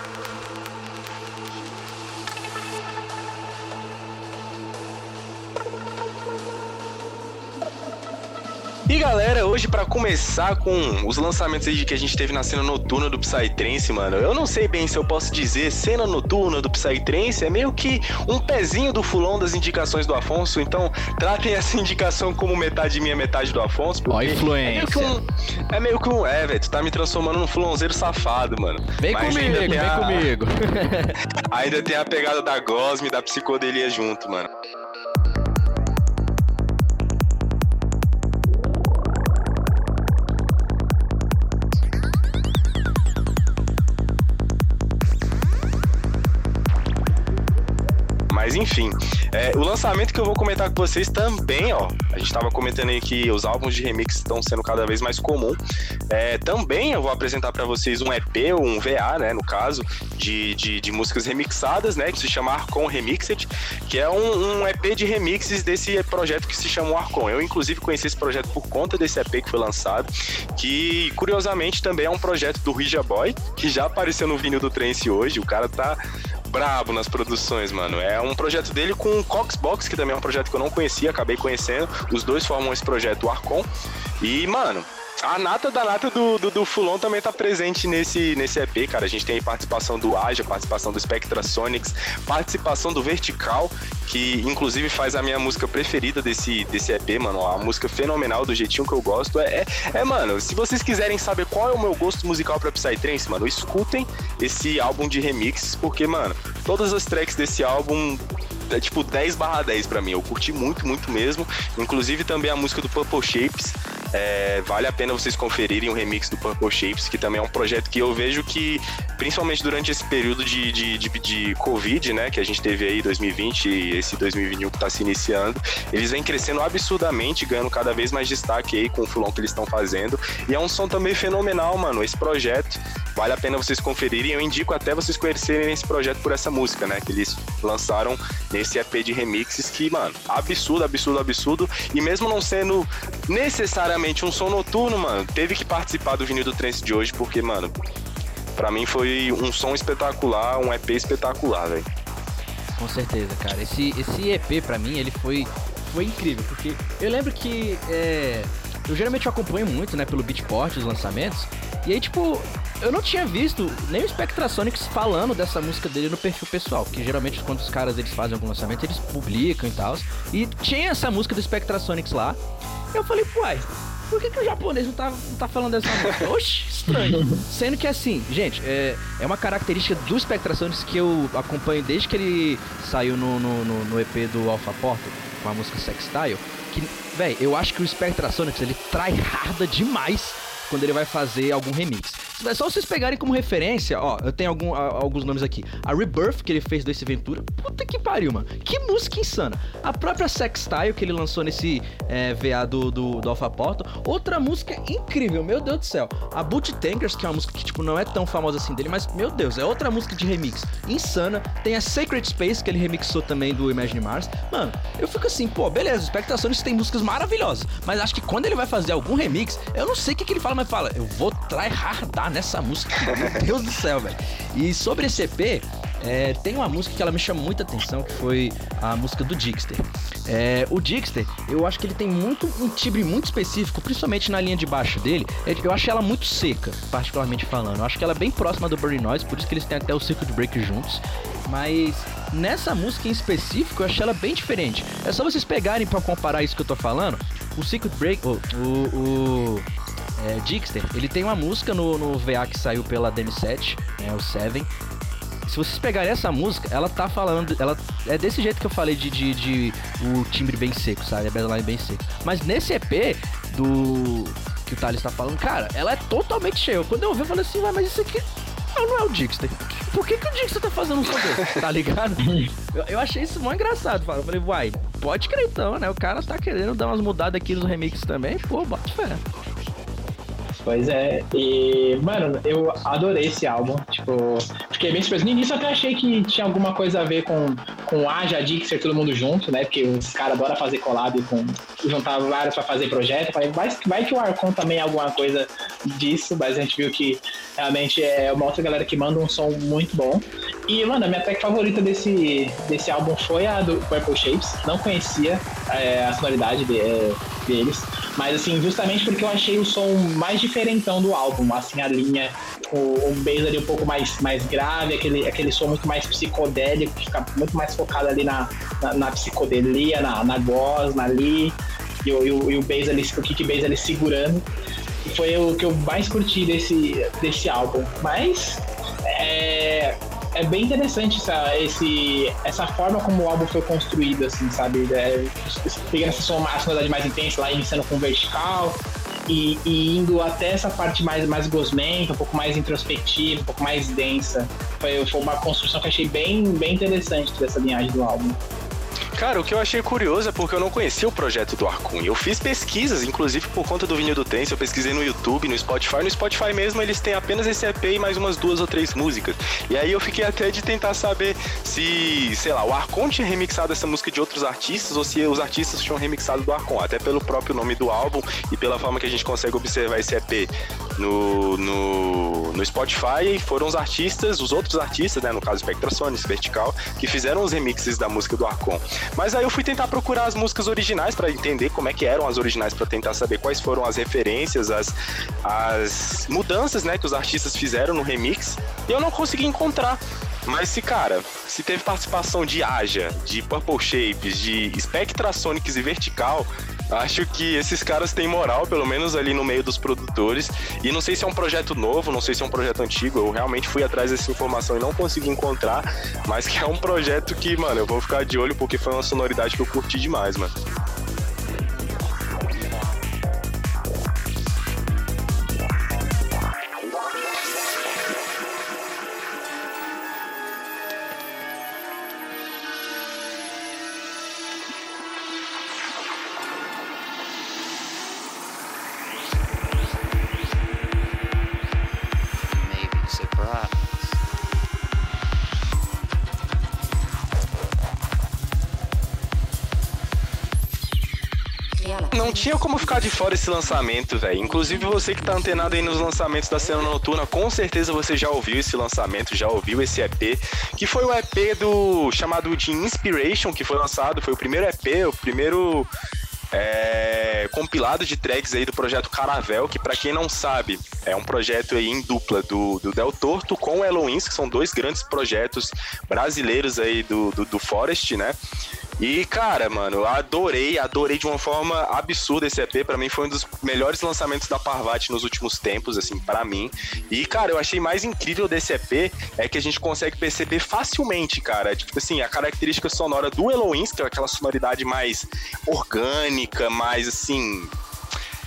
E galera, hoje para começar com os lançamentos aí que a gente teve na cena noturna do Psytrance, mano, eu não sei bem se eu posso dizer cena noturna do Psytrance, é meio que um pezinho do fulão das indicações do Afonso, então tratem essa indicação como metade minha, metade do Afonso. Ó, influência. É meio que um. É, meio que um, é velho, tu tá me transformando num fulãozeiro safado, mano. Vem Mas comigo, vem a- comigo. Ainda tem a pegada da gosme, da psicodelia junto, mano. Mas enfim, é, o lançamento que eu vou comentar com vocês também, ó. A gente tava comentando aí que os álbuns de remix estão sendo cada vez mais comum. É, também eu vou apresentar para vocês um EP, ou um VA, né, no caso, de, de, de músicas remixadas, né, que se chama Arcon Remixed, que é um, um EP de remixes desse projeto que se chama Arcon. Eu, inclusive, conheci esse projeto por conta desse EP que foi lançado, que, curiosamente, também é um projeto do Rija Boy, que já apareceu no vinil do Trance hoje. O cara tá brabo nas produções, mano. É um projeto dele com o Coxbox, que também é um projeto que eu não conhecia, acabei conhecendo. Os dois formam esse projeto, o Arcon. E, mano, a nata da nata do, do, do Fulon também tá presente nesse, nesse EP, cara. A gente tem participação do Aja, participação do Spectra Sonics, participação do Vertical, que inclusive faz a minha música preferida desse, desse EP, mano. A música fenomenal, do jeitinho que eu gosto. É, é, é, mano, se vocês quiserem saber qual é o meu gosto musical pra Psytrance, mano, escutem esse álbum de remixes, porque, mano, todas as tracks desse álbum é tipo 10 barra 10 pra mim. Eu curti muito, muito mesmo. Inclusive também a música do Purple Shapes. É, vale a pena vocês conferirem o remix do Purple Shapes, que também é um projeto que eu vejo que, principalmente durante esse período de, de, de, de Covid, né, que a gente teve aí 2020 e esse 2021 que tá se iniciando, eles vêm crescendo absurdamente, ganhando cada vez mais destaque aí com o fulão que eles estão fazendo. E é um som também fenomenal, mano. Esse projeto vale a pena vocês conferirem. Eu indico até vocês conhecerem esse projeto por essa música, né, que eles lançaram nesse EP de remixes que, mano, absurdo, absurdo, absurdo. E mesmo não sendo necessariamente um som noturno, mano, teve que participar do vinil do trance de hoje, porque, mano, pra mim foi um som espetacular, um EP espetacular, velho. Com certeza, cara. Esse, esse EP pra mim, ele foi, foi incrível, porque eu lembro que é, eu geralmente acompanho muito, né, pelo Beatport, os lançamentos, e aí, tipo, eu não tinha visto nem o Spectrasonics falando dessa música dele no perfil pessoal, porque geralmente quando os caras eles fazem algum lançamento, eles publicam e tal, e tinha essa música do Spectrasonics lá, eu falei, uai, por que, que o japonês não tá, não tá falando dessa música? Oxi, estranho. Sendo que assim, gente, é, é uma característica do Spectrasonics que eu acompanho desde que ele saiu no, no, no, no EP do Alpha Portal, com a música Sextile, que, véi, eu acho que o Spectrasonics, ele tryharda demais quando ele vai fazer algum remix. É só vocês pegarem como referência, ó, eu tenho algum, a- alguns nomes aqui. A Rebirth, que ele fez do Ace Ventura, puta que pariu, mano. Que música insana. A própria Sextile, que ele lançou nesse é, VA do, do, do Alpha Portal, outra música incrível, meu Deus do céu. A Boot Tankers, que é uma música que, tipo, não é tão famosa assim dele, mas, meu Deus, é outra música de remix insana. Tem a Sacred Space, que ele remixou também do Imagine Mars. Mano, eu fico assim, pô, beleza, o Spectrações tem músicas maravilhosas, mas acho que quando ele vai fazer algum remix, eu não sei o que, que ele fala, mas fala, eu vou tryhardar nessa música. Meu Deus do céu, velho. E sobre esse EP, é, tem uma música que ela me chama muita atenção, que foi a música do Dixter. É, o Dixter, eu acho que ele tem muito um timbre muito específico, principalmente na linha de baixo dele. É, Eu acho ela muito seca, particularmente falando. Eu acho que ela é bem próxima do Burry Noise, por isso que eles têm até o Circuit Break juntos. Mas nessa música em específico, eu achei ela bem diferente. É só vocês pegarem pra comparar isso que eu tô falando. O Circuit Break, o, o, o é, Dixter, ele tem uma música no, no VA que saiu pela DM7, né, o Seven. Se vocês pegarem essa música, ela tá falando. Ela é desse jeito que eu falei de, de, de o timbre bem seco, sabe? A baseline bem seco. Mas nesse EP do. que o Thales tá falando, cara, ela é totalmente cheia. Quando eu ouvi, eu falei assim, ué, mas isso aqui não é o Dixter. Por que, que o Dixter tá fazendo um som desse? Tá ligado? Eu, eu achei isso mó engraçado. Eu falei, uai, pode crer então, né? O cara tá querendo dar umas mudadas aqui nos remixes também. Pô, bota fé. Pois é, e, mano, eu adorei esse álbum. Tipo, fiquei bem surpreso. No início eu até achei que tinha alguma coisa a ver com, com Aja, Dixer, todo mundo junto, né? Porque os caras adoram fazer collab com. juntar vários pra fazer projeto. Falei, vai, vai que o Arcon também é alguma coisa disso, mas a gente viu que realmente é uma outra galera que manda um som muito bom. E, mano, a minha track favorita desse, desse álbum foi a do Purple Shapes. Não conhecia é, a sonoridade de- é, deles. Mas assim, justamente porque eu achei o som mais diferentão do álbum, assim, a linha, o, o bass ali um pouco mais, mais grave, aquele, aquele som muito mais psicodélico, que fica muito mais focado ali na, na, na psicodelia, na, na voz, na li, e, o, e, o, e o bass ali, o kick bass ali segurando. Foi o que eu mais curti desse, desse álbum. Mas é, é bem interessante essa, esse, essa forma como o álbum foi construído, assim, sabe? É, pegando essa som, a sonoridade mais intensa lá, iniciando com vertical e, e, indo até essa parte mais, mais gosmenta, um pouco mais introspectiva, um pouco mais densa. Foi, foi uma construção que achei bem, bem interessante dessa linhagem do álbum. Cara, o que eu achei curioso é porque eu não conhecia o projeto do Arcun. Eu fiz pesquisas, inclusive por conta do vinil do Tense, eu pesquisei no YouTube, no Spotify. No Spotify mesmo eles têm apenas esse EP e mais umas duas ou três músicas. E aí eu fiquei até de tentar saber se, sei lá, o Arcon tinha remixado essa música de outros artistas ou se os artistas tinham remixado do Arcon, até pelo próprio nome do álbum e pela forma que a gente consegue observar esse EP no, no, no Spotify. Foram os artistas, os outros artistas, né, no caso Spectrasonics, Vertical, que fizeram os remixes da música do Arcon. Mas aí eu fui tentar procurar as músicas originais para entender como é que eram as originais, para tentar saber quais foram as referências, as, as mudanças, né, que os artistas fizeram no remix. E eu não consegui encontrar. Mas se, cara, se teve participação de Aja, de Purple Shapes, de Spectrasonics e Vertical, acho que esses caras têm moral, pelo menos ali no meio dos produtores. E não sei se é um projeto novo, não sei se é um projeto antigo. Eu realmente fui atrás dessa informação e não consegui encontrar. Mas que é um projeto que, mano, eu vou ficar de olho porque foi uma sonoridade que eu curti demais, mano. Não tinha como ficar de fora esse lançamento, velho. Inclusive você que tá antenado aí nos lançamentos da cena noturna, com certeza você já ouviu esse lançamento, já ouviu esse EP, que foi o EP do chamado de Inspiration, que foi lançado, foi o primeiro EP, o primeiro é, compilado de tracks aí do projeto Caravel, que para quem não sabe, é um projeto aí em dupla do, do Del Torto com o Eloins, que são dois grandes projetos brasileiros aí do, do, do Forest, né? E, cara, mano, adorei, adorei de uma forma absurda esse EP. Para mim foi um dos melhores lançamentos da Parvati nos últimos tempos, assim, para mim. E, cara, eu achei mais incrível desse EP é que a gente consegue perceber facilmente, cara, tipo assim, a característica sonora do Eloins, que é aquela sonoridade mais orgânica, mais assim,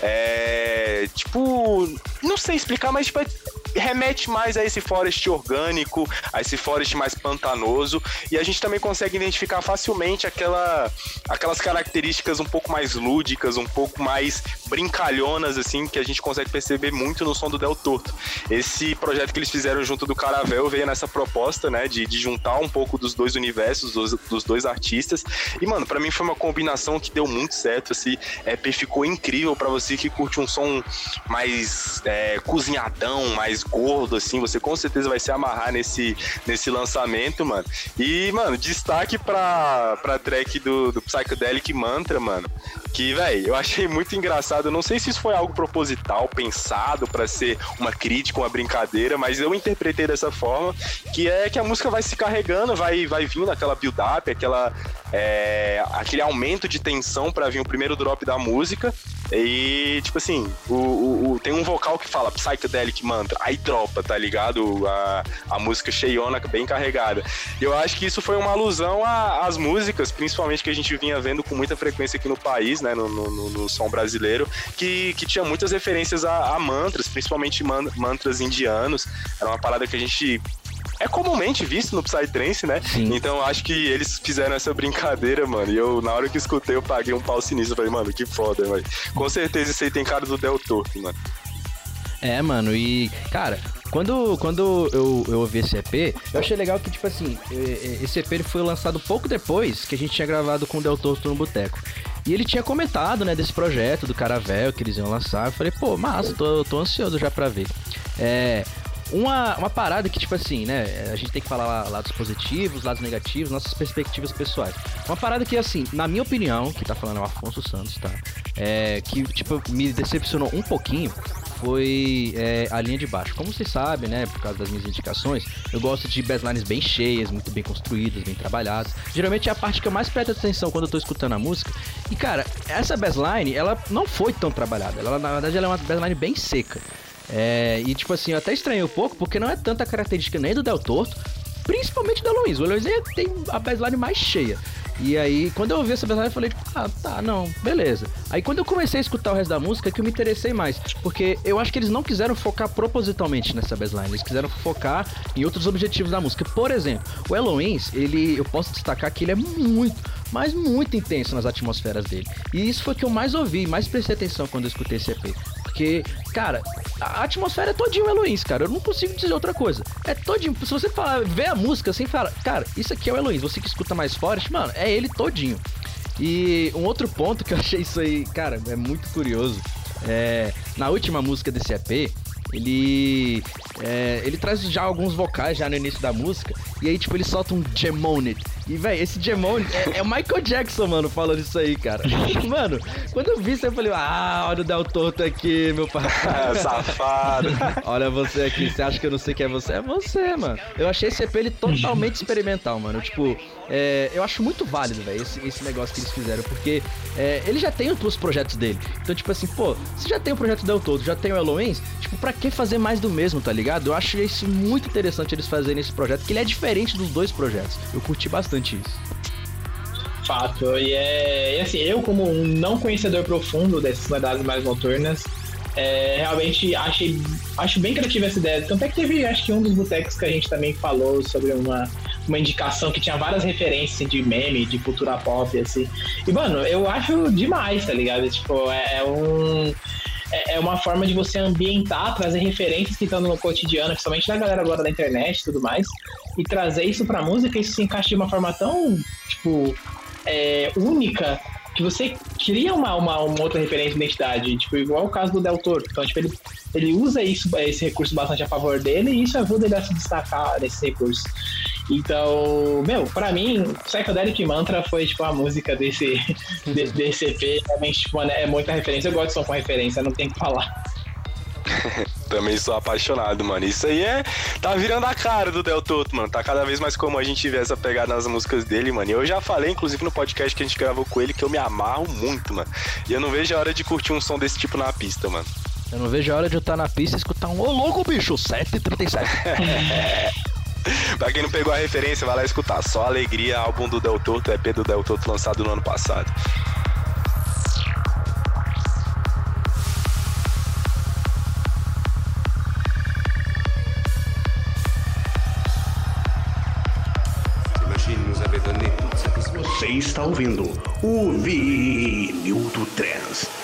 é. Tipo. Não sei explicar, mas tipo, é remete mais a esse forest orgânico, a esse forest mais pantanoso, e a gente também consegue identificar facilmente aquela, aquelas características um pouco mais lúdicas, um pouco mais brincalhonas, assim, que a gente consegue perceber muito no som do Del Torto. Esse projeto que eles fizeram junto do Caravel veio nessa proposta, né, de, de juntar um pouco dos dois universos, dos, dos dois artistas, e, mano, para mim foi uma combinação que deu muito certo, esse EP ficou incrível para você que curte um som mais é, cozinhadão, mais gordo, assim, você com certeza vai se amarrar nesse, nesse lançamento, mano. E, mano, destaque pra, pra track do, do Psychedelic Mantra, mano. Que, velho, eu achei muito engraçado. Não sei se isso foi algo proposital, pensado para ser uma crítica, uma brincadeira, mas eu interpretei dessa forma, que é que a música vai se carregando, vai, vai vindo aquela build-up, aquela, é, aquele aumento de tensão para vir o primeiro drop da música. E, tipo assim, o, o, o, tem um vocal que fala Psychedelic Mantra, aí dropa, tá ligado? A, a música cheiona, bem carregada. E eu acho que isso foi uma alusão às músicas, principalmente que a gente vinha vendo com muita frequência aqui no país, né? No, no, no som brasileiro, que, que tinha muitas referências a, a mantras, principalmente man, mantras indianos. Era uma parada que a gente é comumente visto no Psytrance, né? Sim. Então acho que eles fizeram essa brincadeira, mano. E eu, na hora que escutei, eu paguei um pau sinistro. Falei, mano, que foda, mano. Com certeza isso aí tem cara do Del Torto, mano. É, mano, e, cara, quando, quando eu, eu ouvi esse EP, eu achei legal que, tipo assim, esse EP ele foi lançado pouco depois que a gente tinha gravado com o Del Torto no Boteco. E ele tinha comentado, né, desse projeto do Caravel que eles iam lançar. Eu falei, pô, massa, tô, tô ansioso já pra ver. É, uma, uma parada que, tipo assim, né? A gente tem que falar lados positivos, lados negativos, nossas perspectivas pessoais. Uma parada que, assim, na minha opinião, que tá falando é o Afonso Santos, tá? É, que, tipo, me decepcionou um pouquinho foi é, a linha de baixo. Como vocês sabem, né, por causa das minhas indicações, eu gosto de basslines bem cheias, muito bem construídas, bem trabalhadas. Geralmente é a parte que eu mais presto atenção quando eu tô escutando a música. E cara, essa bassline, ela não foi tão trabalhada. Ela, na verdade, ela é uma bassline bem seca. É, e tipo assim, eu até estranhei um pouco, porque não é tanta característica nem do Del Torto, principalmente da Luiz. O Luiz tem a baseline mais cheia. E aí, quando eu ouvi essa baseline, eu falei, tipo, ah, tá, não, beleza. Aí quando eu comecei a escutar o resto da música, é que eu me interessei mais. Porque eu acho que eles não quiseram focar propositalmente nessa baseline. Eles quiseram focar em outros objetivos da música. Por exemplo, o Eloins, ele, eu posso destacar que ele é muito, mas muito intenso nas atmosferas dele. E isso foi o que eu mais ouvi, mais prestei atenção quando eu escutei esse EP. Porque, cara, a atmosfera é todinho Eloís, cara. Eu não consigo dizer outra coisa. É todinho. Se você falar, ver a música assim, fala, cara, isso aqui é o Eloís. Você que escuta mais forte, mano, é ele todinho. E um outro ponto que eu achei isso aí, cara, é muito curioso. É, na última música desse EP, ele é, ele traz já alguns vocais já no início da música e aí tipo ele solta um Gemone e, velho, esse Gemone é, é, o Michael Jackson, mano, falando isso aí, cara. mano, quando eu vi isso, eu falei, ah, olha o Del Torto aqui, meu parceiro. Safado. olha você aqui, você acha que eu não sei quem é você? É você, mano. Eu achei esse EP ele totalmente experimental, mano. Tipo, é, eu acho muito válido, velho, esse, esse negócio que eles fizeram, porque é, ele já tem os projetos dele. Então, tipo assim, pô, você já tem o projeto Del Torto, já tem o Eloens, tipo, pra que fazer mais do mesmo, tá ligado? Eu acho isso muito interessante eles fazerem esse projeto, que ele é diferente dos dois projetos. Eu curti bastante isso. Fato. E é e assim, eu como um não conhecedor profundo dessas modalidades mais noturnas, é, realmente achei, acho bem criativa essa ideia. Tanto é que teve, acho que um dos botecos que a gente também falou sobre uma, uma indicação que tinha várias referências de meme, de cultura pop, assim. E, mano, eu acho demais, tá ligado? Tipo, é, é um é, é uma forma de você ambientar, trazer referências que estão no cotidiano, principalmente da galera agora da internet e tudo mais, e trazer isso pra música, isso se encaixa de uma forma tão, tipo, é, única que você cria uma, uma, uma, outra referência de identidade, tipo, igual o caso do Del Toro. Então, tipo, ele, ele usa isso, esse recurso bastante a favor dele e isso ajuda ele a se destacar nesse recurso. Então, meu, pra mim, Psychedelic Mantra foi, tipo, a música desse, de, desse EP. Realmente, tipo, é muita referência. Eu gosto de som com referência, não tem o que falar. Também sou apaixonado, mano. Isso aí é. Tá virando a cara do Del Toto, mano. Tá cada vez mais comum a gente ver essa pegada nas músicas dele, mano. E eu já falei, inclusive, no podcast que a gente gravou com ele, que eu me amarro muito, mano. E eu não vejo a hora de curtir um som desse tipo na pista, mano. Eu não vejo a hora de eu estar na pista e escutar um Ô louco, bicho, 737. pra quem não pegou a referência, vai lá escutar. Só Alegria, álbum do Del Toto, EP do Del Toto lançado no ano passado. Está ouvindo o vinil do Trans.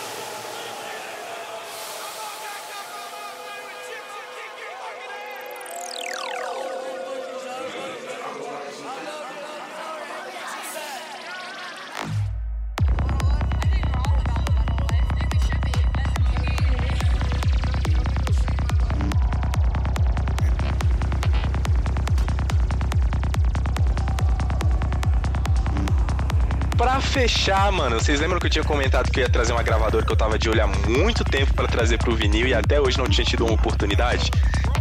Fechar, mano, vocês lembram que eu tinha comentado que eu ia trazer uma gravadora que eu tava de olho há muito tempo para trazer pro vinil e até hoje não tinha tido uma oportunidade?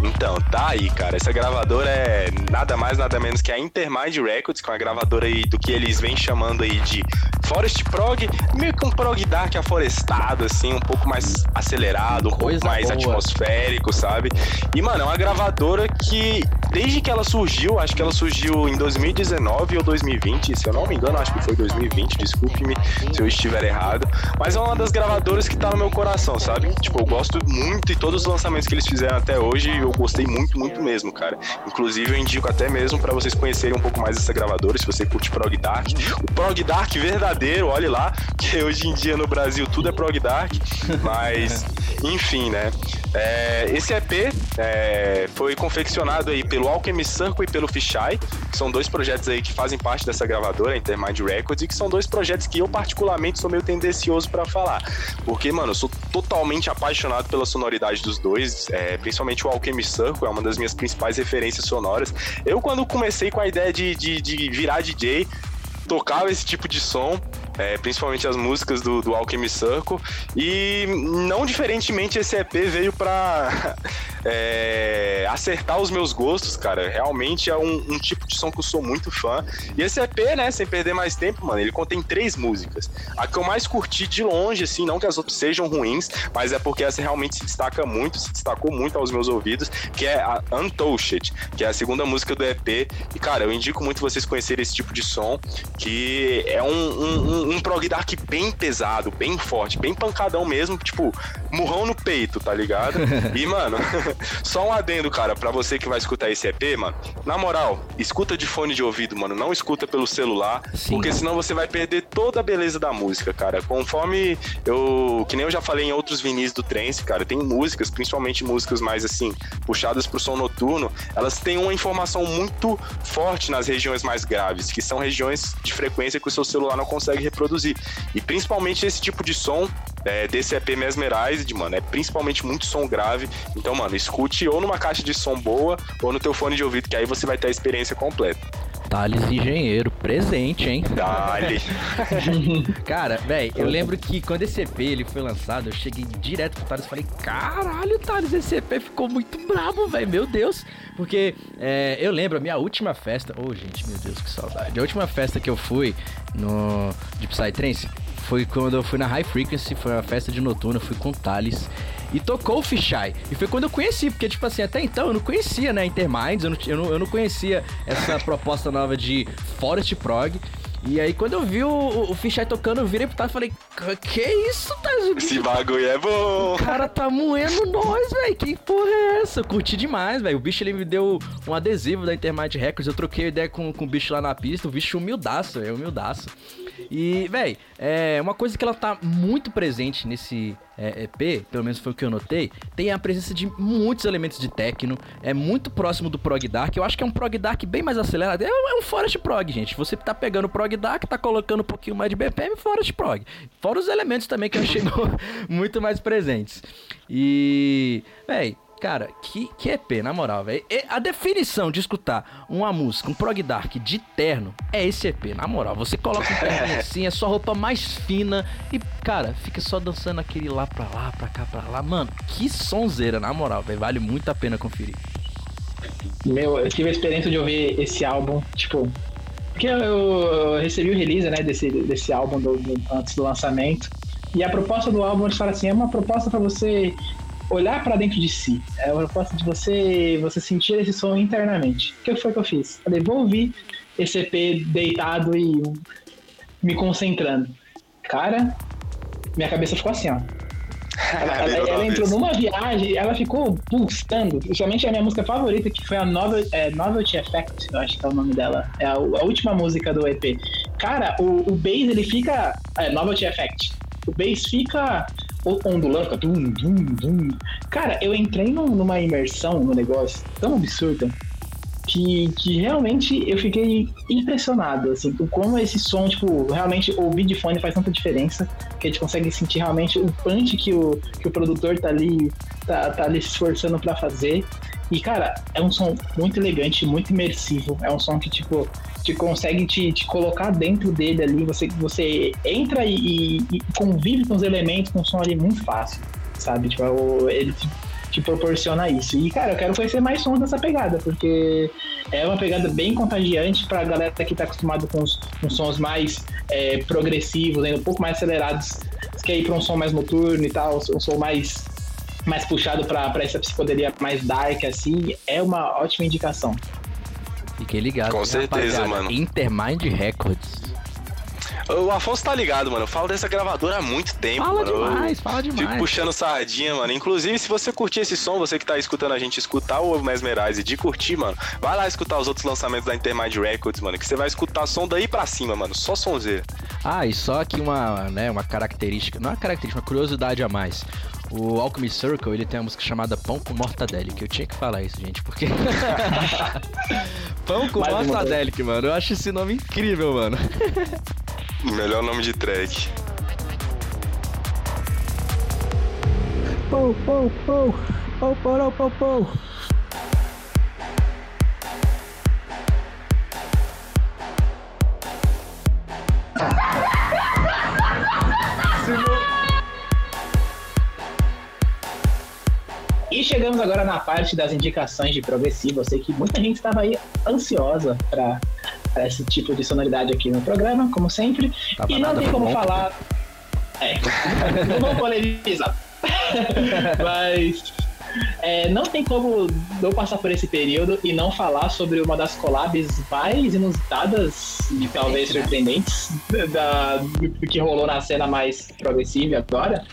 Então, tá aí, cara. Essa gravadora é nada mais, nada menos que a Intermind Records, que é uma gravadora aí do que eles vêm chamando aí de Forest Prog, meio que um prog dark aflorestado, assim, um pouco mais acelerado, um Coisa pouco mais boa. atmosférico, sabe? E, mano, é uma gravadora que, desde que ela surgiu, acho que ela surgiu em 2019 ou 2020, se eu não me engano, acho que foi 2020, desculpe-me se eu estiver errado. Mas é uma das gravadoras que tá no meu coração, sabe? Tipo, eu gosto muito e todos os lançamentos que eles fizeram até hoje, eu gostei muito, muito mesmo, cara. Inclusive, eu indico até mesmo para vocês conhecerem um pouco mais essa gravadora, se você curte prog dark. O prog dark verdadeiro olhe lá, que hoje em dia no Brasil tudo é prog dark, mas enfim, né? É, esse EP é, foi confeccionado aí pelo Alchemy Circle e pelo Fisheye, que são dois projetos aí que fazem parte dessa gravadora, Intermind Records, e que são dois projetos que eu particularmente sou meio tendencioso para falar, porque, mano, eu sou totalmente apaixonado pela sonoridade dos dois, é, principalmente o Alchemy Circle, é uma das minhas principais referências sonoras. Eu, quando comecei com a ideia de, de, de virar DJ, tocava esse tipo de som, é, principalmente as músicas do, do Alchemy Circle, e não diferentemente esse EP veio pra é, acertar os meus gostos, cara. Realmente é um, um, tipo de som que eu sou muito fã. E esse EP, né, sem perder mais tempo, mano, ele contém três músicas. A que eu mais curti de longe, assim, não que as outras sejam ruins, mas é porque essa realmente se destaca muito, se destacou muito aos meus ouvidos, que é a Untouched, que é a segunda música do EP. E, cara, eu indico muito vocês conhecerem esse tipo de som, que é um, um, um prog dark bem pesado, bem forte, bem pancadão mesmo, tipo, murrão no peito, tá ligado? E, mano, só um adendo, cara, pra você que vai escutar esse EP, mano. Na moral, escuta de fone de ouvido, mano. Não escuta pelo celular, Sim. porque senão você vai perder toda a beleza da música, cara. Conforme eu. Que nem eu já falei em outros vinis do trance, cara, tem músicas, principalmente músicas mais assim, puxadas pro som noturno, elas têm uma informação muito forte nas regiões mais graves, que são regiões de frequência que o seu celular não consegue reproduzir. E principalmente esse tipo de som é, desse EP Mesmerized, mano, é principalmente muito som grave. Então, mano, escute ou numa caixa de som boa ou no teu fone de ouvido, que aí você vai ter a experiência completa. Thales Engenheiro, presente, hein? Dale. Cara, velho, eu lembro que quando esse EP ele foi lançado, eu cheguei direto pro Thales e falei: caralho, Thales, esse EP ficou muito brabo, velho, meu Deus. Porque é, eu lembro, a minha última festa. Ô, oh, gente, meu Deus, que saudade. A última festa que eu fui no de Psytrance foi quando eu fui na High Frequency, foi uma festa de noturno, eu fui com o Thales. E tocou o Fisheye. E foi quando eu conheci, porque, tipo assim, até então eu não conhecia, né, Interminds, eu não, eu não, eu não conhecia essa proposta nova de Forest Prog. E aí, quando eu vi o, o, o Fisheye tocando, eu virei pro Tato e falei: Que isso, Tato? Esse bagulho é bom! O cara tá moendo nós, velho. Que porra é essa? Eu curti demais, velho. O bicho ele me deu um adesivo da Intermind Records. Eu troquei ideia com, com o bicho lá na pista. O bicho humildaço, é humildaço. E, velho, é uma coisa que ela tá muito presente nesse é, EP, pelo menos foi o que eu notei, tem a presença de muitos elementos de techno, é muito próximo do prog dark. Eu acho que é um prog dark bem mais acelerado. É, é um forest prog, gente. Você tá pegando prog dark, tá colocando um pouquinho mais de BPM, forest prog. Fora os elementos também que eu achei muito mais presentes. E, véi, Cara, que, que EP, na moral, velho. A definição de escutar uma música, um prog dark de terno, é esse EP, na moral. Você coloca um terno assim, é sua roupa mais fina e, cara, fica só dançando aquele lá pra lá, pra cá, pra lá. Mano, que sonzeira, na moral, velho. Vale muito a pena conferir. Meu, eu tive a experiência de ouvir esse álbum, tipo. Porque eu, eu recebi o release, né, desse, desse álbum do, do, antes do lançamento. E a proposta do álbum, eles falam assim, é uma proposta para você olhar para dentro de si. É uma proposta de você, você sentir esse som internamente. O que foi que eu fiz? Falei, vou ouvir esse EP deitado e me concentrando. Cara, minha cabeça ficou assim, ó. Ela, ela, ela entrou numa viagem, ela ficou pulsando. Justamente a minha música favorita, que foi a Novel, é, Novelty Effect, eu acho que é o nome dela. É a, a última música do EP. Cara, o, o bass ele fica. É, Novelty Effect. O bass fica ondulando, fica dum, dum, dum. Cara, eu entrei numa imersão no negócio tão absurda que, que realmente eu fiquei impressionado, assim, com como esse som, tipo, realmente ouvir de fone faz tanta diferença, que a gente consegue sentir realmente o punch que o, que o produtor tá ali, tá, tá ali se esforçando para fazer. E, cara, é um som muito elegante, muito imersivo. É um som que, tipo, te consegue te, te colocar dentro dele ali. Você, você entra e, e convive com os elementos com um som ali muito fácil, sabe? Tipo, ele te, te, proporciona isso. E, cara, eu quero conhecer mais sons dessa pegada, porque é uma pegada bem contagiante pra galera que tá acostumado com os, com sons mais é, progressivos, ainda um pouco mais acelerados. Quer ir pra um som mais noturno e tal, um som mais mais puxado para essa psicodelia mais dark, assim, é uma ótima indicação. Fiquei ligado. Com certeza, rapaziada. mano. Intermind Records. O Afonso tá ligado, mano. Eu falo dessa gravadora há muito tempo, fala mano. demais, fala demais. Fico puxando sardinha, mano. Inclusive, se você curtir esse som, você que tá escutando a gente escutar o Mesmerize de curtir, mano, vai lá escutar os outros lançamentos da Intermind Records, mano. Que você vai escutar som daí pra cima, mano. Só sonzeira. Ah, e só aqui uma, né, uma característica, não é uma característica, uma curiosidade a mais. O Alchemy Circle, ele tem uma música chamada Pão com Mortadelic. Eu tinha que falar isso, gente, porque... Pão com Mais Mortadelic, mano. Eu acho esse nome incrível, mano. Melhor nome de track. Pou, pou, pou. Pou, pou, pou, pou. Chegamos agora na parte das indicações de progressivo. Eu sei que muita gente estava aí ansiosa para esse tipo de sonoridade aqui no programa, como sempre. E não tem como bom. falar. É, não vamos polemizar. Mas é, não tem como não passar por esse período e não falar sobre uma das collabs mais inusitadas e talvez surpreendentes da, do que rolou na cena mais progressiva agora.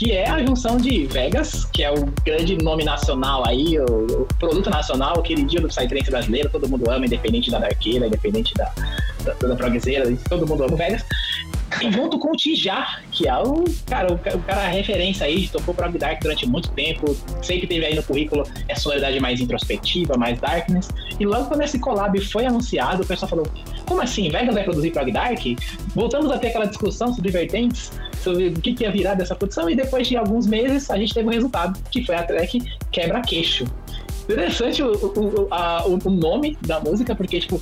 Que é a junção de Vegas, que é o grande nome nacional aí, o, o produto nacional, o queridinho do Psytrance brasileiro, todo mundo ama, independente da darqueira, independente da, da, da todo mundo ama o Vegas. Junto com o Tijar, que é o cara, o, o cara referência aí, tocou Prog Dark durante muito tempo, sempre teve aí no currículo essa sonoridade mais introspectiva, mais darkness. E logo quando esse collab foi anunciado, o pessoal falou: como assim? Vegas vai produzir Prog Dark? Voltamos a ter aquela discussão sobre vertentes, sobre o que, que ia virar dessa produção, e depois de alguns meses a gente teve um resultado, que foi a track Quebra-Queixo. Interessante o, o, a- o nome da música, porque, tipo,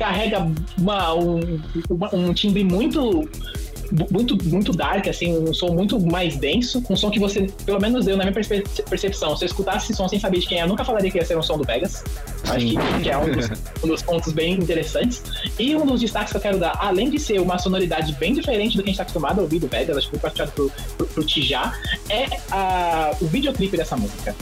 carrega uma- um, uma- um timbre muito muito, muito dark, assim, um som muito mais denso, um som que você, pelo menos eu, na minha perce- percepção, se eu escutasse esse som sem saber de quem é, eu nunca falaria que ia ser um som do Vegas. Acho que, que é um dos, um dos pontos bem interessantes. E um dos destaques que eu quero dar, além de ser uma sonoridade bem diferente do que a gente está acostumado a ouvir do Vegas, acho que foi puxado pro, pro, pro Tijá, é a, o videoclipe dessa música.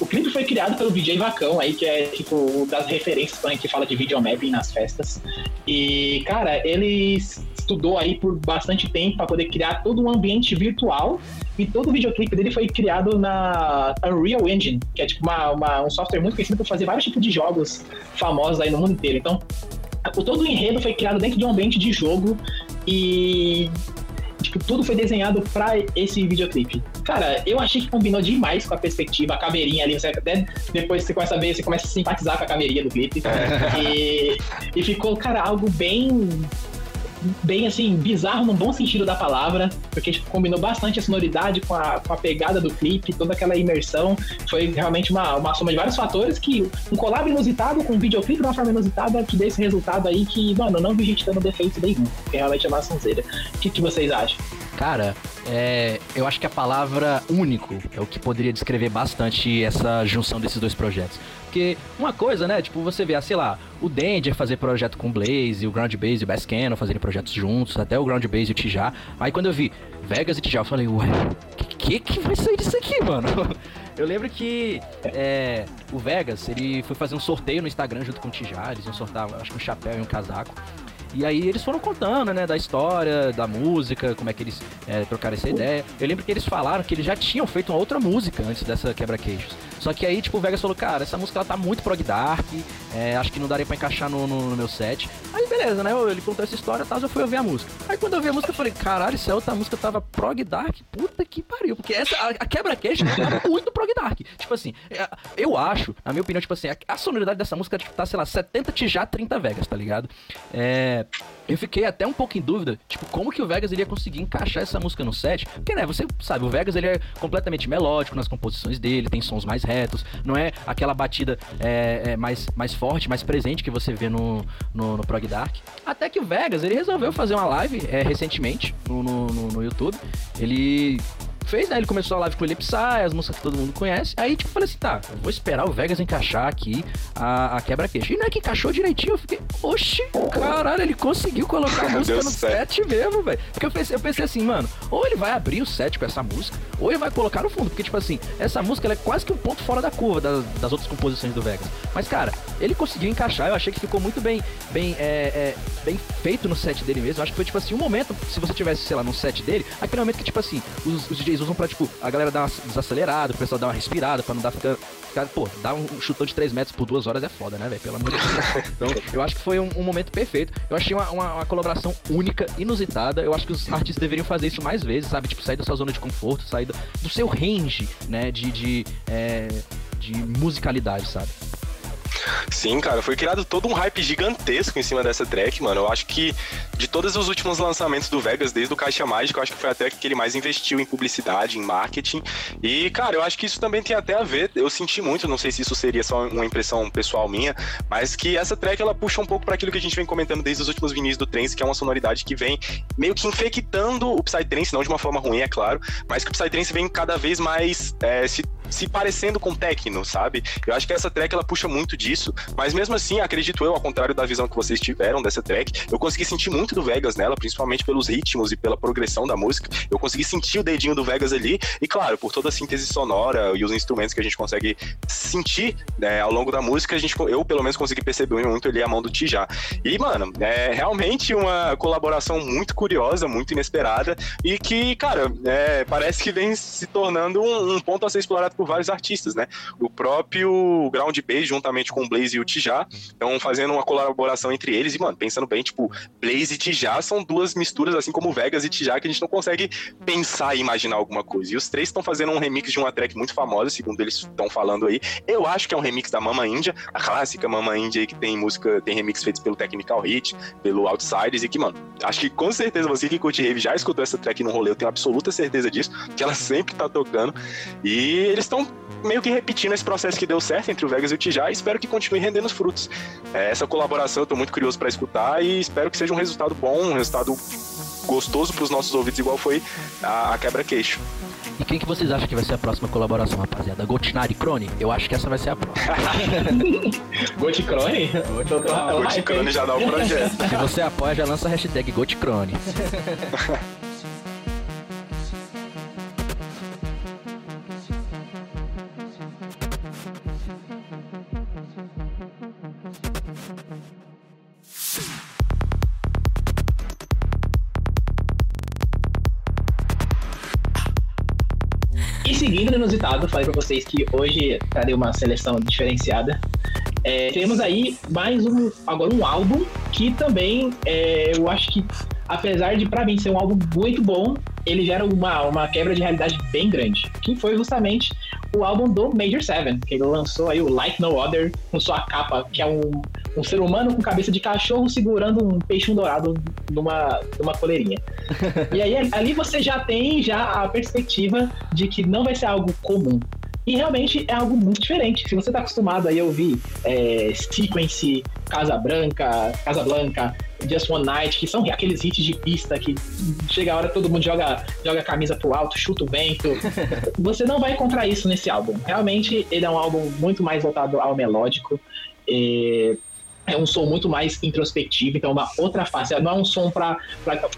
O clipe foi criado pelo DJ Vacão aí, que é tipo das referências quando a gente fala de videomapping nas festas. E, cara, ele estudou aí por bastante tempo para poder criar todo um ambiente virtual. E todo o videoclipe dele foi criado na Unreal Engine, que é tipo uma, uma- um software muito conhecido por fazer vários tipos de jogos famosos aí no mundo inteiro. Então, o, todo o enredo foi criado dentro de um ambiente de jogo e tipo, tudo foi desenhado pra esse videoclipe. Cara, eu achei que combinou demais com a perspectiva, a caveirinha ali, você até depois você começa a ver, você começa a simpatizar com a caveirinha do clipe. e, e ficou, cara, algo bem bem assim, bizarro no bom sentido da palavra, porque tipo, combinou bastante a sonoridade com a, com a pegada do clipe, toda aquela imersão. Foi realmente uma, uma soma de vários fatores que um collab inusitado com um videoclipe de uma forma inusitada que deu esse resultado aí que, mano, não vi gente dando defeito nenhum. Que realmente é uma sonzeira. O que, que vocês acham? Cara, é, eu acho que a palavra único é o que poderia descrever bastante essa junção desses dois projetos. Porque uma coisa, né, tipo, você vê, ah, sei lá, o Danger fazer projeto com o Blaze, o Ground Base e o Bass Cannon fazerem projetos juntos, até o Ground Base e o Tijá. Aí quando eu vi Vegas e Tijá, eu falei, ué, que, que que vai sair disso aqui, mano? Eu lembro que é, o Vegas, ele foi fazer um sorteio no Instagram junto com o Tijá, eles iam sortar, acho que um chapéu e um casaco. E aí eles foram contando, né, da história, da música, como é que eles é, trocaram essa ideia. Eu lembro que eles falaram que eles já tinham feito uma outra música antes dessa quebra-queixos. Só que aí, tipo, o Vegas falou, cara, essa música ela tá muito prog dark, é, acho que não daria pra encaixar no, no- no meu set. Aí beleza, né, ele contou essa história e tal, eu fui ouvir a música. Aí quando eu ouvi a música, eu falei, caralho, essa outra música tava prog dark, puta que pariu. Porque essa, a, a quebra-queixo tava muito prog dark. Tipo assim, é, eu acho, na minha opinião, tipo assim, a, a sonoridade dessa música tipo, tá, sei lá, 70 Tijá, 30 Vegas, tá ligado? É, eu fiquei até um pouco em dúvida, tipo, como que o Vegas iria conseguir encaixar essa música no set? Porque, né, você sabe, o Vegas ele é completamente melódico nas composições dele, tem sons mais retos, não é aquela batida é, é, mais, mais forte, mais presente que você vê no, no, no Prog Dark. Até que o Vegas, ele resolveu fazer uma live é, recentemente no, no, no- no YouTube. Ele fez, né? Ele começou a live com o Psy, as músicas que todo mundo conhece. Aí, tipo, falei assim, tá, vou esperar o Vegas encaixar aqui a, a quebra-queixo. E não é que encaixou direitinho, eu fiquei, oxi, caralho, ele conseguiu colocar a música no set mesmo, velho. Porque eu pensei, eu pensei assim, mano, ou ele vai abrir o set com essa música, ou ele vai colocar no fundo. Porque, tipo assim, essa música é quase que um ponto fora da curva das, das outras composições do Vegas. Mas, cara, ele conseguiu encaixar, eu achei que ficou muito bem, bem, é, é, bem feito no set dele mesmo. Eu acho que foi, tipo assim, um momento, se você tivesse, sei lá, no set dele, aquele momento que, tipo assim, os, os DJs usam pra, tipo, a galera dar uma desacelerada, o pessoal dar uma respirada pra não dar ficar. ficar- Pô, dar um chutão de 3 metros por duas horas é foda, né, velho? Pelo amor de Deus. Então, eu acho que foi um, um momento perfeito. Eu achei uma, uma, uma colaboração única, inusitada. Eu acho que os artistas deveriam fazer isso mais vezes, sabe? Tipo, sair da sua zona de conforto, sair do, do seu range, né? De. de é, de musicalidade, sabe? Sim, cara, foi criado todo um hype gigantesco em cima dessa track, mano. Eu acho que de todos os últimos lançamentos do Vegas, desde o Caixa Mágica, eu acho que foi a track que ele mais investiu em publicidade, em marketing. E, cara, eu acho que isso também tem até a ver. Eu senti muito, não sei se isso seria só uma impressão pessoal minha, mas que essa track ela puxa um pouco para aquilo que a gente vem comentando desde os últimos vinis do Trance, que é uma sonoridade que vem meio que infectando o Psytrance, não de uma forma ruim, é claro, mas que o Psytrance vem cada vez mais é, se se parecendo com techno, sabe? Eu acho que essa track ela puxa muito disso, mas mesmo assim, acredito eu, ao contrário da visão que vocês tiveram dessa track, eu consegui sentir muito do Vegas nela, principalmente pelos ritmos e pela progressão da música. Eu consegui sentir o dedinho do Vegas ali, e claro, por toda a síntese sonora e os instrumentos que a gente consegue sentir né, ao longo da música, a gente, eu pelo menos consegui perceber muito ali a mão do Tijá. E, mano, é realmente uma colaboração muito curiosa, muito inesperada, e que, cara, é, parece que vem se tornando um, um ponto a ser explorado por vários artistas, né? O próprio Ground Bass, juntamente com o Blaze e o Tijá, estão fazendo uma colaboração entre eles. E, mano, pensando bem, tipo, Blaze e Tijá são duas misturas, assim como Vegas e Tijá, que a gente não consegue pensar e imaginar alguma coisa. E os três estão fazendo um remix de uma track muito famosa, segundo eles estão falando aí. Eu acho que é um remix da Mama Índia, a clássica Mama Índia que tem música, tem remix feitos pelo Technical Hit, pelo Outsiders, e que, mano, acho que com certeza você que curte rave já escutou essa track no rolê, eu tenho absoluta certeza disso, que ela sempre tá tocando. E eles estão meio que repetindo esse processo que deu certo entre o Vegas e o Tijá e espero que continue rendendo os frutos. É, essa colaboração eu tô muito curioso para escutar e espero que seja um resultado bom, um resultado gostoso para os nossos ouvidos, igual foi a, a quebra-queixo. E quem que vocês acham que vai ser a próxima colaboração, rapaziada? Gotinari Crone? Eu acho que essa vai ser a próxima. Goticrone? O Ticano já dá o projeto. Se você apoia, já lança a hashtag Goticrone. inusitado, falei pra vocês que hoje trarei uma seleção diferenciada. É, temos aí mais um, agora um álbum que também é, eu acho que, apesar de pra mim ser um álbum muito bom, ele gera uma, uma quebra de realidade bem grande. Que foi justamente o álbum do Major Seven, que ele lançou aí o Like No Other com sua capa, que é um, um ser humano com cabeça de cachorro segurando um peixe dourado numa, numa coleirinha. E aí ali você já tem já a perspectiva de que não vai ser algo comum. E realmente é algo muito diferente. Se você tá acostumado aí a ouvir é, Sequence, Casa Branca, Casa Blanca, Just One Night, que são aqueles hits de pista que chega a hora todo mundo joga, joga a camisa pro alto, chuta o vento. você não vai encontrar isso nesse álbum. Realmente ele é um álbum muito mais voltado ao melódico. É, é um som muito mais introspectivo, então uma outra face. Não é um som para,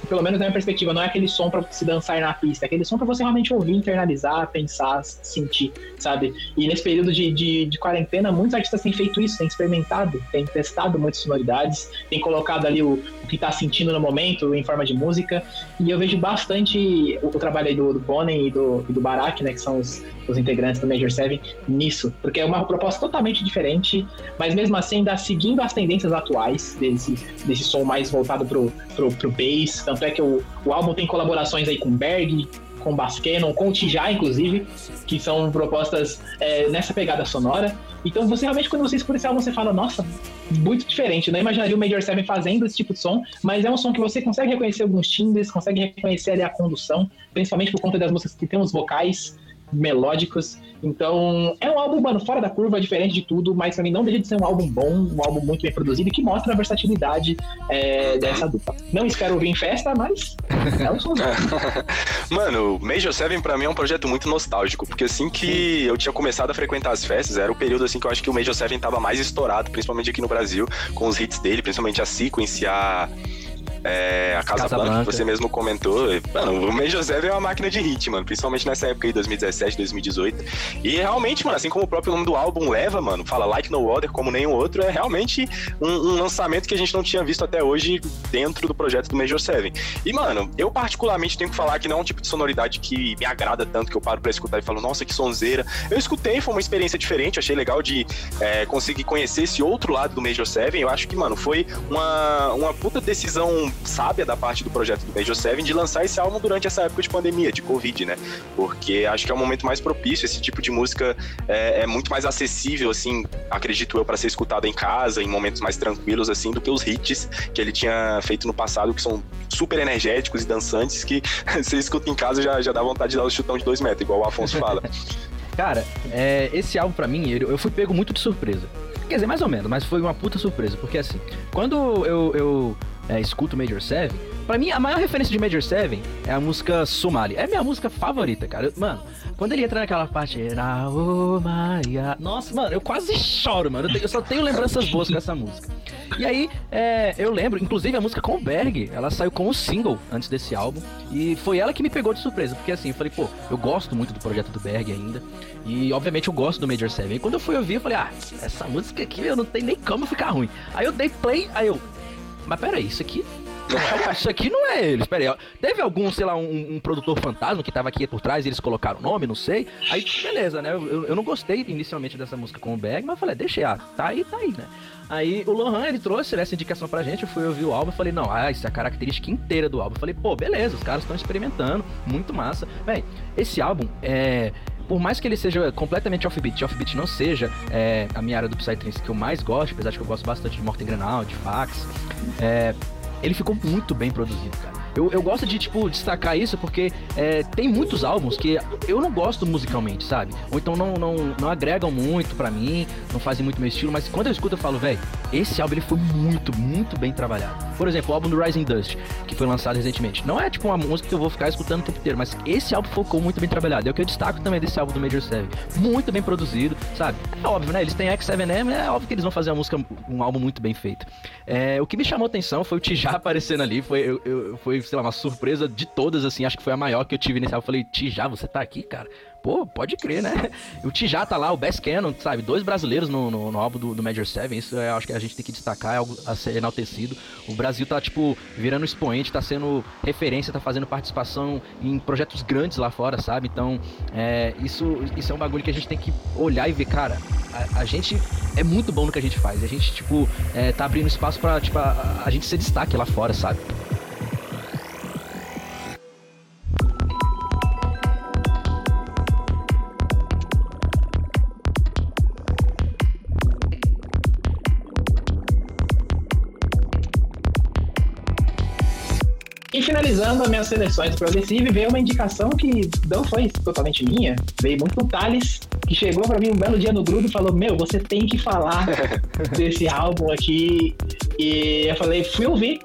pelo menos na minha perspectiva, não é aquele som para se dançar na pista, é aquele som para você realmente ouvir, internalizar, pensar, sentir, sabe? E nesse período de, de, de, quarentena, muitos artistas têm feito isso, têm experimentado, têm testado muitas sonoridades, têm colocado ali o, o que está sentindo no momento em forma de música. E eu vejo bastante o, o trabalho aí do, do Bonen e do, e do Barak, né, que são os, os integrantes do Major Seven, nisso, porque é uma proposta totalmente diferente, mas mesmo assim ainda seguindo as tendências atuais desse, desse som mais voltado pro, pro, pro bass. Tanto é que o, o álbum tem colaborações aí com Berg, com Baskenon, com Tijá, inclusive, que são propostas é, nessa pegada sonora. Então você realmente, quando você escuta esse álbum, você fala, nossa, muito diferente. Não imaginaria o Major Seven fazendo esse tipo de som, mas é um som que você consegue reconhecer alguns timbres, consegue reconhecer ali a condução, principalmente por conta das músicas que tem os vocais. Melódicos. Então, é um álbum, mano, fora da curva, diferente de tudo, mas pra mim não deixa de ser um álbum bom, um álbum muito bem produzido que mostra a versatilidade é, dessa dupla. Não espero ouvir em festa, mas é um som. Mano, Major Seven pra mim é um projeto muito nostálgico, porque assim que eu tinha começado a frequentar as festas, era o período assim que eu acho que o Major Seven tava mais estourado, principalmente aqui no Brasil, com os hits dele, principalmente a Sequence, a é, a Casa, Casa Blanca, Blanca. que você mesmo comentou. Mano, o Major Seven é uma máquina de hit, mano. Principalmente nessa época aí, 2017, 2018. E realmente, mano, assim como o próprio nome do álbum leva, mano, fala Like No Other, como nenhum outro, é realmente um, um lançamento que a gente não tinha visto até hoje dentro do projeto do Major Seven. E, mano, eu particularmente tenho que falar que não é um tipo de sonoridade que me agrada tanto que eu paro pra escutar e falo, nossa, que sonzeira. Eu escutei, foi uma experiência diferente, achei legal de é, conseguir conhecer esse outro lado do Major Seven. Eu acho que, mano, foi uma, uma puta decisão sábia da parte do projeto do Major Seven de lançar esse álbum durante essa época de pandemia, de Covid, né? Porque acho que é o momento mais propício, esse tipo de música é, é muito mais acessível, assim, acredito eu, para ser escutada em casa, em momentos mais tranquilos, assim, do que os hits que ele tinha feito no passado, que são super energéticos e dançantes, que você escuta em casa já, já dá vontade de dar o chutão de dois metros, igual o Afonso fala. Cara, é, esse álbum pra mim, eu fui pego muito de surpresa. Quer dizer, mais ou menos, mas foi uma puta surpresa. Porque assim, quando eu, eu é, escuto Major Seven, pra mim a maior referência de Major Seven é a música Somali. É minha música favorita, cara. Mano, quando ele entra naquela parte. "Na o Maia", Nossa, mano, eu quase choro, mano. Eu, tenho- só tenho lembranças boas com essa música. E aí, é, eu lembro, inclusive a música com o Berg, ela saiu como single antes desse álbum. E foi ela que me pegou de surpresa, porque assim, eu falei, pô, eu gosto muito do projeto do Berg ainda. E obviamente eu gosto do Major Seven. E quando eu fui ouvir, eu falei, ah, essa música aqui eu não tem nem como ficar ruim. Aí eu dei play, aí eu. Mas peraí, isso aqui. Isso aqui não é ele. Espera aí. ó. Teve algum, sei lá, um, um produtor fantasma que tava aqui por trás e eles colocaram o nome, não sei. Aí, beleza, né? Eu, eu- não gostei inicialmente dessa música com o Berg, mas falei, deixa, ah, tá aí, tá aí, né? Aí o Lohan, ele trouxe essa indicação pra gente, eu fui ouvir o álbum e falei, não, ah, isso é a característica inteira do álbum. Eu falei, pô, beleza, os caras estão experimentando, muito massa. Véi, esse álbum é. Por mais que ele seja completamente offbeat, offbeat não seja é, a minha área do Psytrance que eu mais gosto, apesar de que eu gosto bastante de Morten Grenal, de Fax, é, ele ficou muito bem produzido, cara. Eu, eu gosto de, tipo, destacar isso porque é, tem muitos álbuns que eu não gosto musicalmente, sabe? Ou então não, não, não agregam muito pra mim, não fazem muito meu estilo, mas quando eu escuto eu falo, velho, esse álbum ele foi muito, muito bem trabalhado. Por exemplo, o álbum do Rising Dust, que foi lançado recentemente. Não é, tipo, uma música que eu vou ficar escutando o tempo inteiro, mas esse álbum ficou muito bem trabalhado. É o que eu destaco também desse álbum do Major Seven. Muito bem produzido, sabe? É óbvio, né? Eles têm X7M, é óbvio que eles vão fazer uma música, um álbum muito bem feito. É, o que me chamou atenção foi o Tijá aparecendo ali, foi, eu, eu- foi, sei lá, uma surpresa de todas, assim, acho que foi a maior que eu tive nesse álbum. Eu falei, Tijá, você tá aqui, cara? Pô, pode crer, né? O Tijá tá lá, o Best Canon, sabe? Dois brasileiros no, no, no álbum do, do Major Seven, isso eu acho que a gente tem que destacar, é algo a ser enaltecido. O Brasil tá, tipo, virando expoente, tá sendo referência, tá fazendo participação em projetos grandes lá fora, sabe? Então, é, isso, isso é um bagulho que a gente tem que olhar e ver, cara, a, a gente é muito bom no que a gente faz. A gente, tipo, é, tá abrindo espaço pra, tipo, a, a gente ser destaque lá fora, sabe? Minhas seleções progressive, veio uma indicação que não foi totalmente minha, veio muito do Thales, que chegou pra mim um belo dia no grupo e falou: Meu, você tem que falar desse álbum aqui. E eu falei: Fui ouvir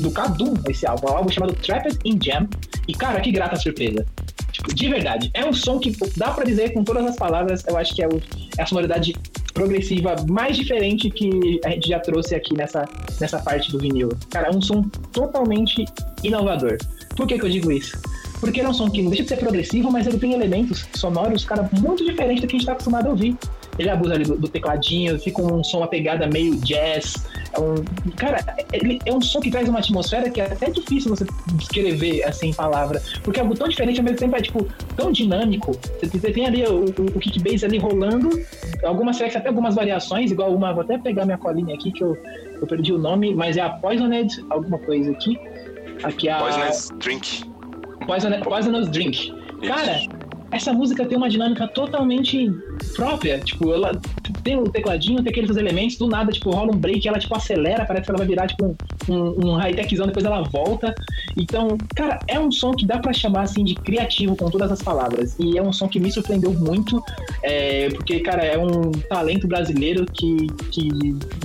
do Kadum esse álbum, um álbum chamado Trapped in Jam. E cara, que grata surpresa. Tipo, de verdade, é um som que dá pra dizer com todas as palavras, eu acho que é, o- é a sonoridade progressiva mais diferente que a gente já trouxe aqui nessa, nessa parte do vinil. Cara, é um som totalmente inovador. Por que, que eu digo isso? Porque ele é um som que não deixa de ser progressivo, mas ele tem elementos sonoros, cara, muito diferentes do que a gente tá acostumado a ouvir. Ele abusa ali do, do tecladinho, fica um som, uma pegada meio jazz. É um, cara, ele é um som que traz uma atmosfera que é até difícil você descrever assim em palavra. Porque é algo tão diferente, ao mesmo tempo é tipo tão dinâmico. Você, você tem ali o, o, o kick bass ali rolando, algumas tracks até algumas variações, igual uma, vou até pegar minha colinha aqui que eu, eu perdi o nome, mas é a Poisoned, alguma coisa aqui. Aqui é a Poisonous Drink. Poisonous, Poisonous Drink. Cara, essa música tem uma dinâmica totalmente própria. Tipo, ela tem um tecladinho, tem aqueles elementos, do nada, tipo, rola um break, ela, tipo, acelera, parece que ela vai virar, tipo, um, um high-techzão, depois ela volta. Então, cara, é um som que dá para chamar, assim, de criativo com todas as palavras. E é um som que me surpreendeu muito, é, porque, cara, é um talento brasileiro que, que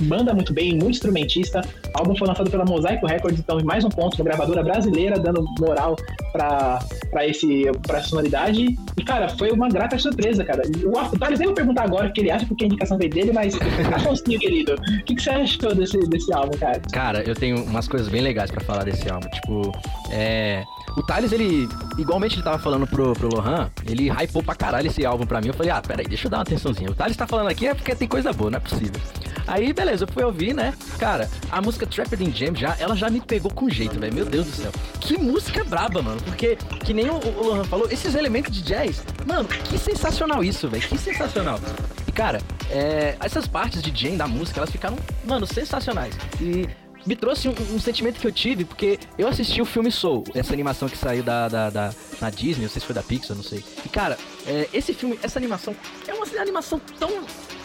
manda muito bem, muito instrumentista. O álbum foi lançado pela Mosaico Records, então, mais um ponto, uma gravadora brasileira dando moral pra, pra, esse, pra essa sonoridade. E, cara, foi uma grata surpresa, cara. O Thales nem vou perguntar agora o que ele acha, porque a indicação veio dele, mas, Afonso, querido, o que, que você achou desse, desse álbum, cara? Cara, eu tenho umas coisas bem legais pra falar desse álbum. Tipo, é. O Thales, ele, igualmente ele tava falando pro, pro Lohan, ele hypou pra caralho esse álbum pra mim. Eu falei, ah, peraí, deixa eu dar uma atençãozinha. O Thales tá falando aqui é porque tem coisa boa, não é possível. Aí, beleza, eu fui ouvir, né? Cara, a música Trapped in Jam já, ela já me pegou com jeito, velho. Meu Deus do céu. Que música braba, mano. Porque, que nem o, o Lohan falou, esses elementos de jazz, mano, que sensacional isso, velho. Que sensacional. E, cara, é, essas partes de jam da música, elas ficaram, mano, sensacionais. E me trouxe um, um, sentimento que eu tive, porque eu assisti o filme Soul, essa animação que saiu da, da, da na Disney, não sei se foi da Pixar, não sei. E cara, é, esse filme, essa animação, é uma animação tão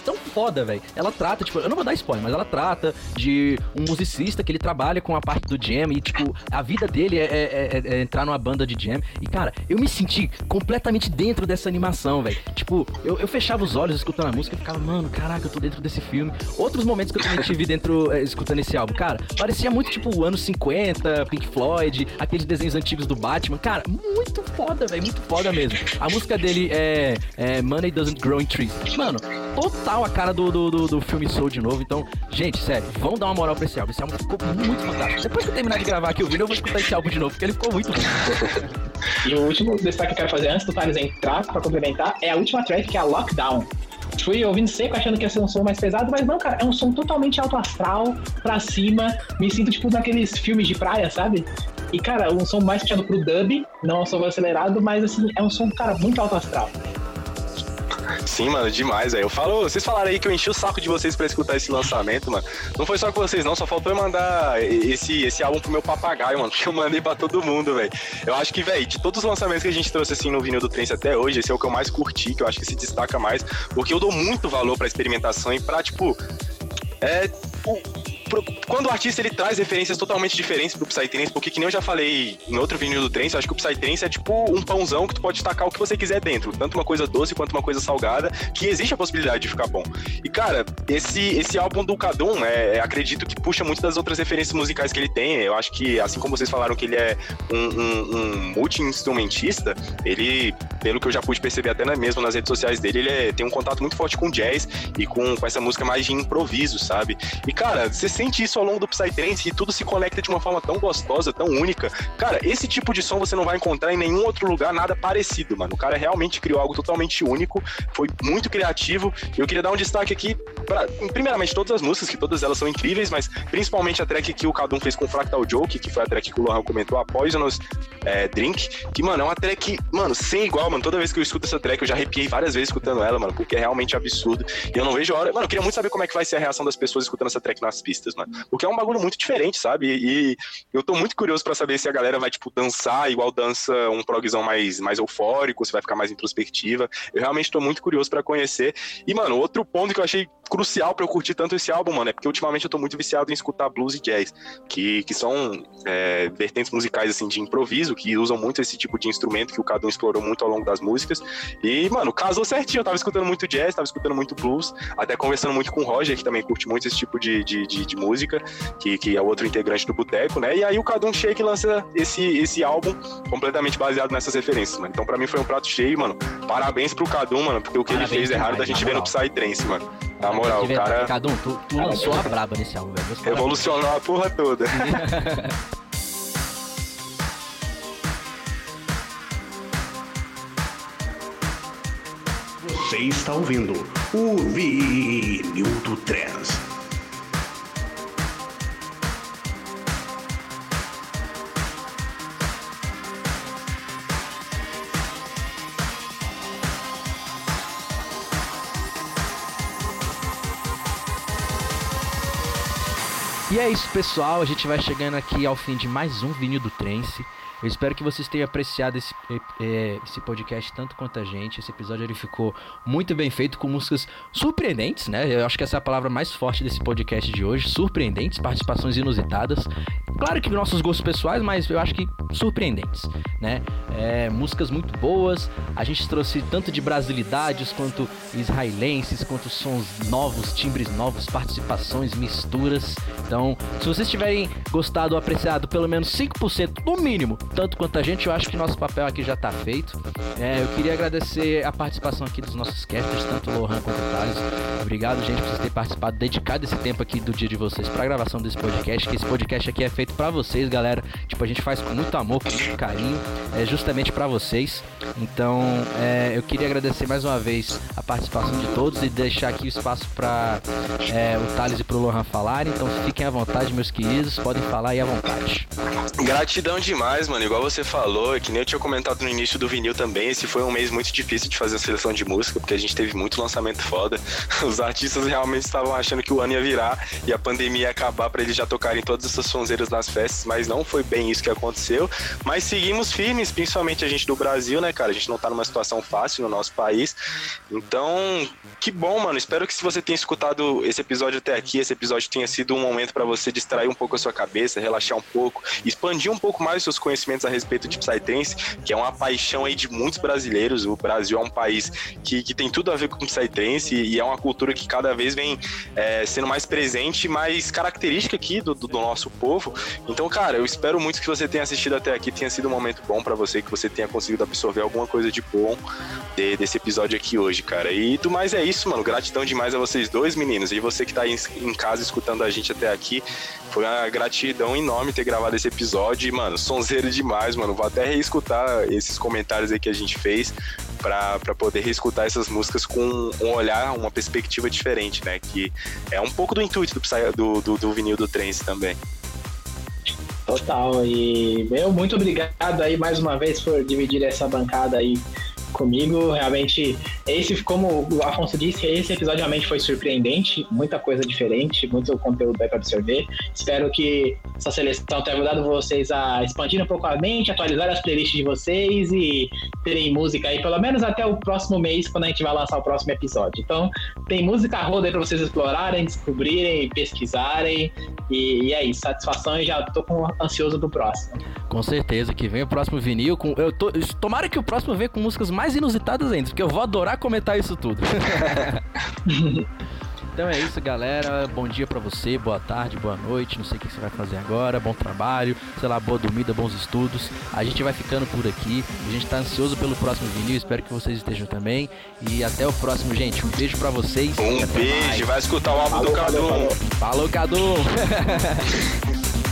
tão foda, velho. Ela trata, tipo, eu não vou dar spoiler, mas ela trata de um musicista que ele trabalha com a parte do jam e, tipo, a vida dele é, é, é, é entrar numa banda de jam. E, cara, eu me senti completamente dentro dessa animação, velho. Tipo, eu, eu, fechava os olhos escutando a música e ficava, mano, caraca, eu tô dentro desse filme. Outros momentos que eu também tive dentro, é, escutando esse álbum, cara, parecia muito, tipo, anos 50, Pink Floyd, aqueles desenhos antigos do Batman. Cara, muito foda, velho, muito foda mesmo. A música dele é, é Money Doesn't Grow in Trees. Mano, total total a cara do, do, do, do filme Soul de novo. Então, gente, sério, vão dar uma moral pra esse álbum. Esse álbum ficou muito fantástico. Depois que eu terminar de gravar aqui o vídeo, eu vou escutar esse álbum de novo, porque ele ficou muito e o último destaque que eu quero fazer antes do Thales entrar pra complementar é a última track, que é a Lockdown fui ouvindo seco achando que ia ser um som mais pesado, mas não, cara, é um som totalmente alto astral, pra cima. Me sinto tipo naqueles filmes de praia, sabe? E, cara, um som mais puxado pro dub, não um som acelerado, mas assim, é um som, cara, muito alto astral. Sim, mano, demais, velho. Eu falo, vocês falaram aí que eu enchi o saco de vocês pra escutar esse lançamento, mano. Não foi só com vocês, não, só faltou eu mandar esse, esse álbum pro meu papagaio, mano, que eu mandei pra todo mundo, velho. Eu acho que, velho, de todos os lançamentos que a gente trouxe assim no vinil do Trance até hoje, esse é o que eu mais curti, que eu acho que se destaca mais, porque eu dou muito valor pra experimentação e pra, tipo, é, quando o artista ele traz referências totalmente diferentes pro Psytrance, porque que nem eu já falei em outro vídeo do Trance, eu acho que o Psytrance é tipo um pãozão que tu pode tacar o que você quiser dentro, tanto uma coisa doce quanto uma coisa salgada, que existe a possibilidade de ficar bom. E cara, esse, esse álbum do Kadum, é, é, acredito que puxa muito das outras referências musicais que ele tem. Eu acho que, assim como vocês falaram que ele é um, um, um multi-instrumentista, ele, pelo que eu já pude perceber até mesmo nas redes sociais dele, ele é, tem um contato muito forte com jazz e com, com essa música mais de improviso, sabe? E cara, você sente isso ao longo do Psytrance e tudo se conecta de uma forma tão gostosa, tão única. Cara, esse tipo de som você não vai encontrar em nenhum outro lugar nada parecido, mano. O cara realmente criou algo totalmente único, foi muito criativo. Eu queria dar um destaque aqui para, primeiramente, todas as músicas, que todas elas são incríveis, mas principalmente a track que o Kadum fez com Fractal Joke, que foi a track que o Lohan comentou, a Poisonous é, Drink, que, mano, é uma track, mano, sem igual, mano. Toda vez que eu escuto essa track, eu já arrepiei várias vezes escutando ela, mano, porque é realmente absurdo. E eu não vejo a hora. Mano, eu queria muito saber como é que vai ser a reação das pessoas escutando essa track nas pistas mano. Porque é um bagulho muito diferente, sabe? E, eu tô muito curioso para saber se a galera vai, tipo, dançar igual dança um progzão mais, mais eufórico, se vai ficar mais introspectiva. Eu realmente tô muito curioso para conhecer. E, mano, outro ponto que eu achei crucial para eu curtir tanto esse álbum, mano, é porque ultimamente eu tô muito viciado em escutar blues e jazz, que, que são é, vertentes musicais, assim, de improviso, que usam muito esse tipo de instrumento que o Cadu explorou muito ao longo das músicas. E, mano, casou certinho. Eu tava escutando muito jazz, tava escutando muito blues, até conversando muito com o Roger, que também curte muito esse tipo de, de, de, de música, que, que é o outro integrante do Boteco, né? E aí o Kadum Shake lança esse, esse álbum completamente baseado nessas referências, mano. Então pra mim foi um prato cheio, mano. Parabéns pro Kadum, mano, porque o que Parabéns ele fez é raro da gente ver no Psytrance, mano. Na moral, o cara. Kadum, tu, tu lançou a braba nesse álbum, velho. Revolucionou a porra toda. Você está ouvindo o Vinil do Trans. E é isso, pessoal. A gente vai chegando aqui ao fim de mais um vinil do Trance. Eu espero que vocês tenham apreciado esse, é, esse podcast tanto quanto a gente. Esse episódio ele ficou muito bem feito, com músicas surpreendentes, né? Eu acho que essa é a palavra mais forte desse podcast de hoje. Surpreendentes, participações inusitadas. Claro que nossos gostos pessoais, mas eu acho que surpreendentes, né? É, músicas muito boas. A gente trouxe tanto de brasilidades quanto israelenses, quanto sons novos, timbres novos, participações, misturas. Então, se vocês tiverem gostado ou apreciado pelo menos 5%, no mínimo, tanto quanto a gente, eu acho que nosso papel aqui já tá feito. É, eu queria agradecer a participação aqui dos nossos casters, tanto o Lohan quanto o Thales. Obrigado, gente, por vocês terem participado, dedicado esse tempo aqui do dia de vocês pra gravação desse podcast, que esse podcast aqui é feito para vocês, galera. Tipo, a gente faz com muito amor, com muito carinho, é justamente para vocês. Então, é, eu queria agradecer mais uma vez a participação de todos e deixar aqui o espaço para é, o Thales e pro Lohan falarem. Então, fiquem à vontade, meus queridos, podem falar aí à vontade. Gratidão demais, mano. Igual você falou, que nem eu tinha comentado no início do vinil também, esse foi um mês muito difícil de fazer a seleção de música, porque a gente teve muito lançamento foda. Os artistas realmente estavam achando que o ano ia virar e a pandemia ia acabar para eles já tocarem todas essas sonzeiras nas festas, mas não foi bem isso que aconteceu. Mas seguimos firmes, principalmente a gente do Brasil, né, cara? A gente não tá numa situação fácil no nosso país. Então, que bom, mano. Espero que se você tenha escutado esse episódio até aqui, esse episódio tenha sido um momento para você distrair um pouco a sua cabeça, relaxar um pouco, expandir um pouco mais os seus conhecimentos a respeito de Psytrance, que é uma paixão aí de muitos brasileiros. O Brasil é um país que, que tem tudo a ver com Psytrance e, é uma cultura que cada vez vem é, sendo mais presente, mais característica aqui do, do, do, nosso povo. Então, cara, eu espero muito que você tenha assistido até aqui, tenha sido um momento bom para você, que você tenha conseguido absorver alguma coisa de bom de, desse episódio aqui hoje, cara. E do mais é isso, mano. Gratidão demais a vocês dois, meninos. E você que tá aí em casa escutando a gente até aqui. Foi uma gratidão enorme ter gravado esse episódio. E, mano, sonzeiro demais, mano. Vou até reescutar esses comentários aí que a gente fez para poder reescutar essas músicas com um olhar, uma perspectiva diferente, né? Que é um pouco do intuito do, do, do, do vinil do Trance também. Total. E meu, muito obrigado aí mais uma vez por dividir essa bancada aí comigo. Realmente, esse, como o Afonso disse, esse episódio realmente foi surpreendente, muita coisa diferente, muito conteúdo para absorver. Espero que essa seleção tenha ajudado vocês a expandir um pouco a mente, atualizar as playlists de vocês e terem música aí, pelo menos até o próximo mês, quando a gente vai lançar o próximo episódio. Então, tem música roda aí para vocês explorarem, descobrirem, pesquisarem. E, e, é isso, satisfação e já tô com, ansioso do próximo. Com certeza, que vem o próximo vinil com. Eu tô, tomara que o próximo venha com músicas mais inusitadas ainda, porque eu vou adorar comentar isso tudo. Então é isso, galera. Bom dia para você, boa tarde, boa noite. Não sei o que você vai fazer agora. Bom trabalho, sei lá, boa dormida, bons estudos. A gente vai ficando por aqui. A gente tá ansioso pelo próximo vinil. Espero que vocês estejam também. E até o próximo, gente. Um beijo para vocês. Um beijo. Mais. Vai escutar o álbum falou, do Cadu. Falou, falou. falou Cadu.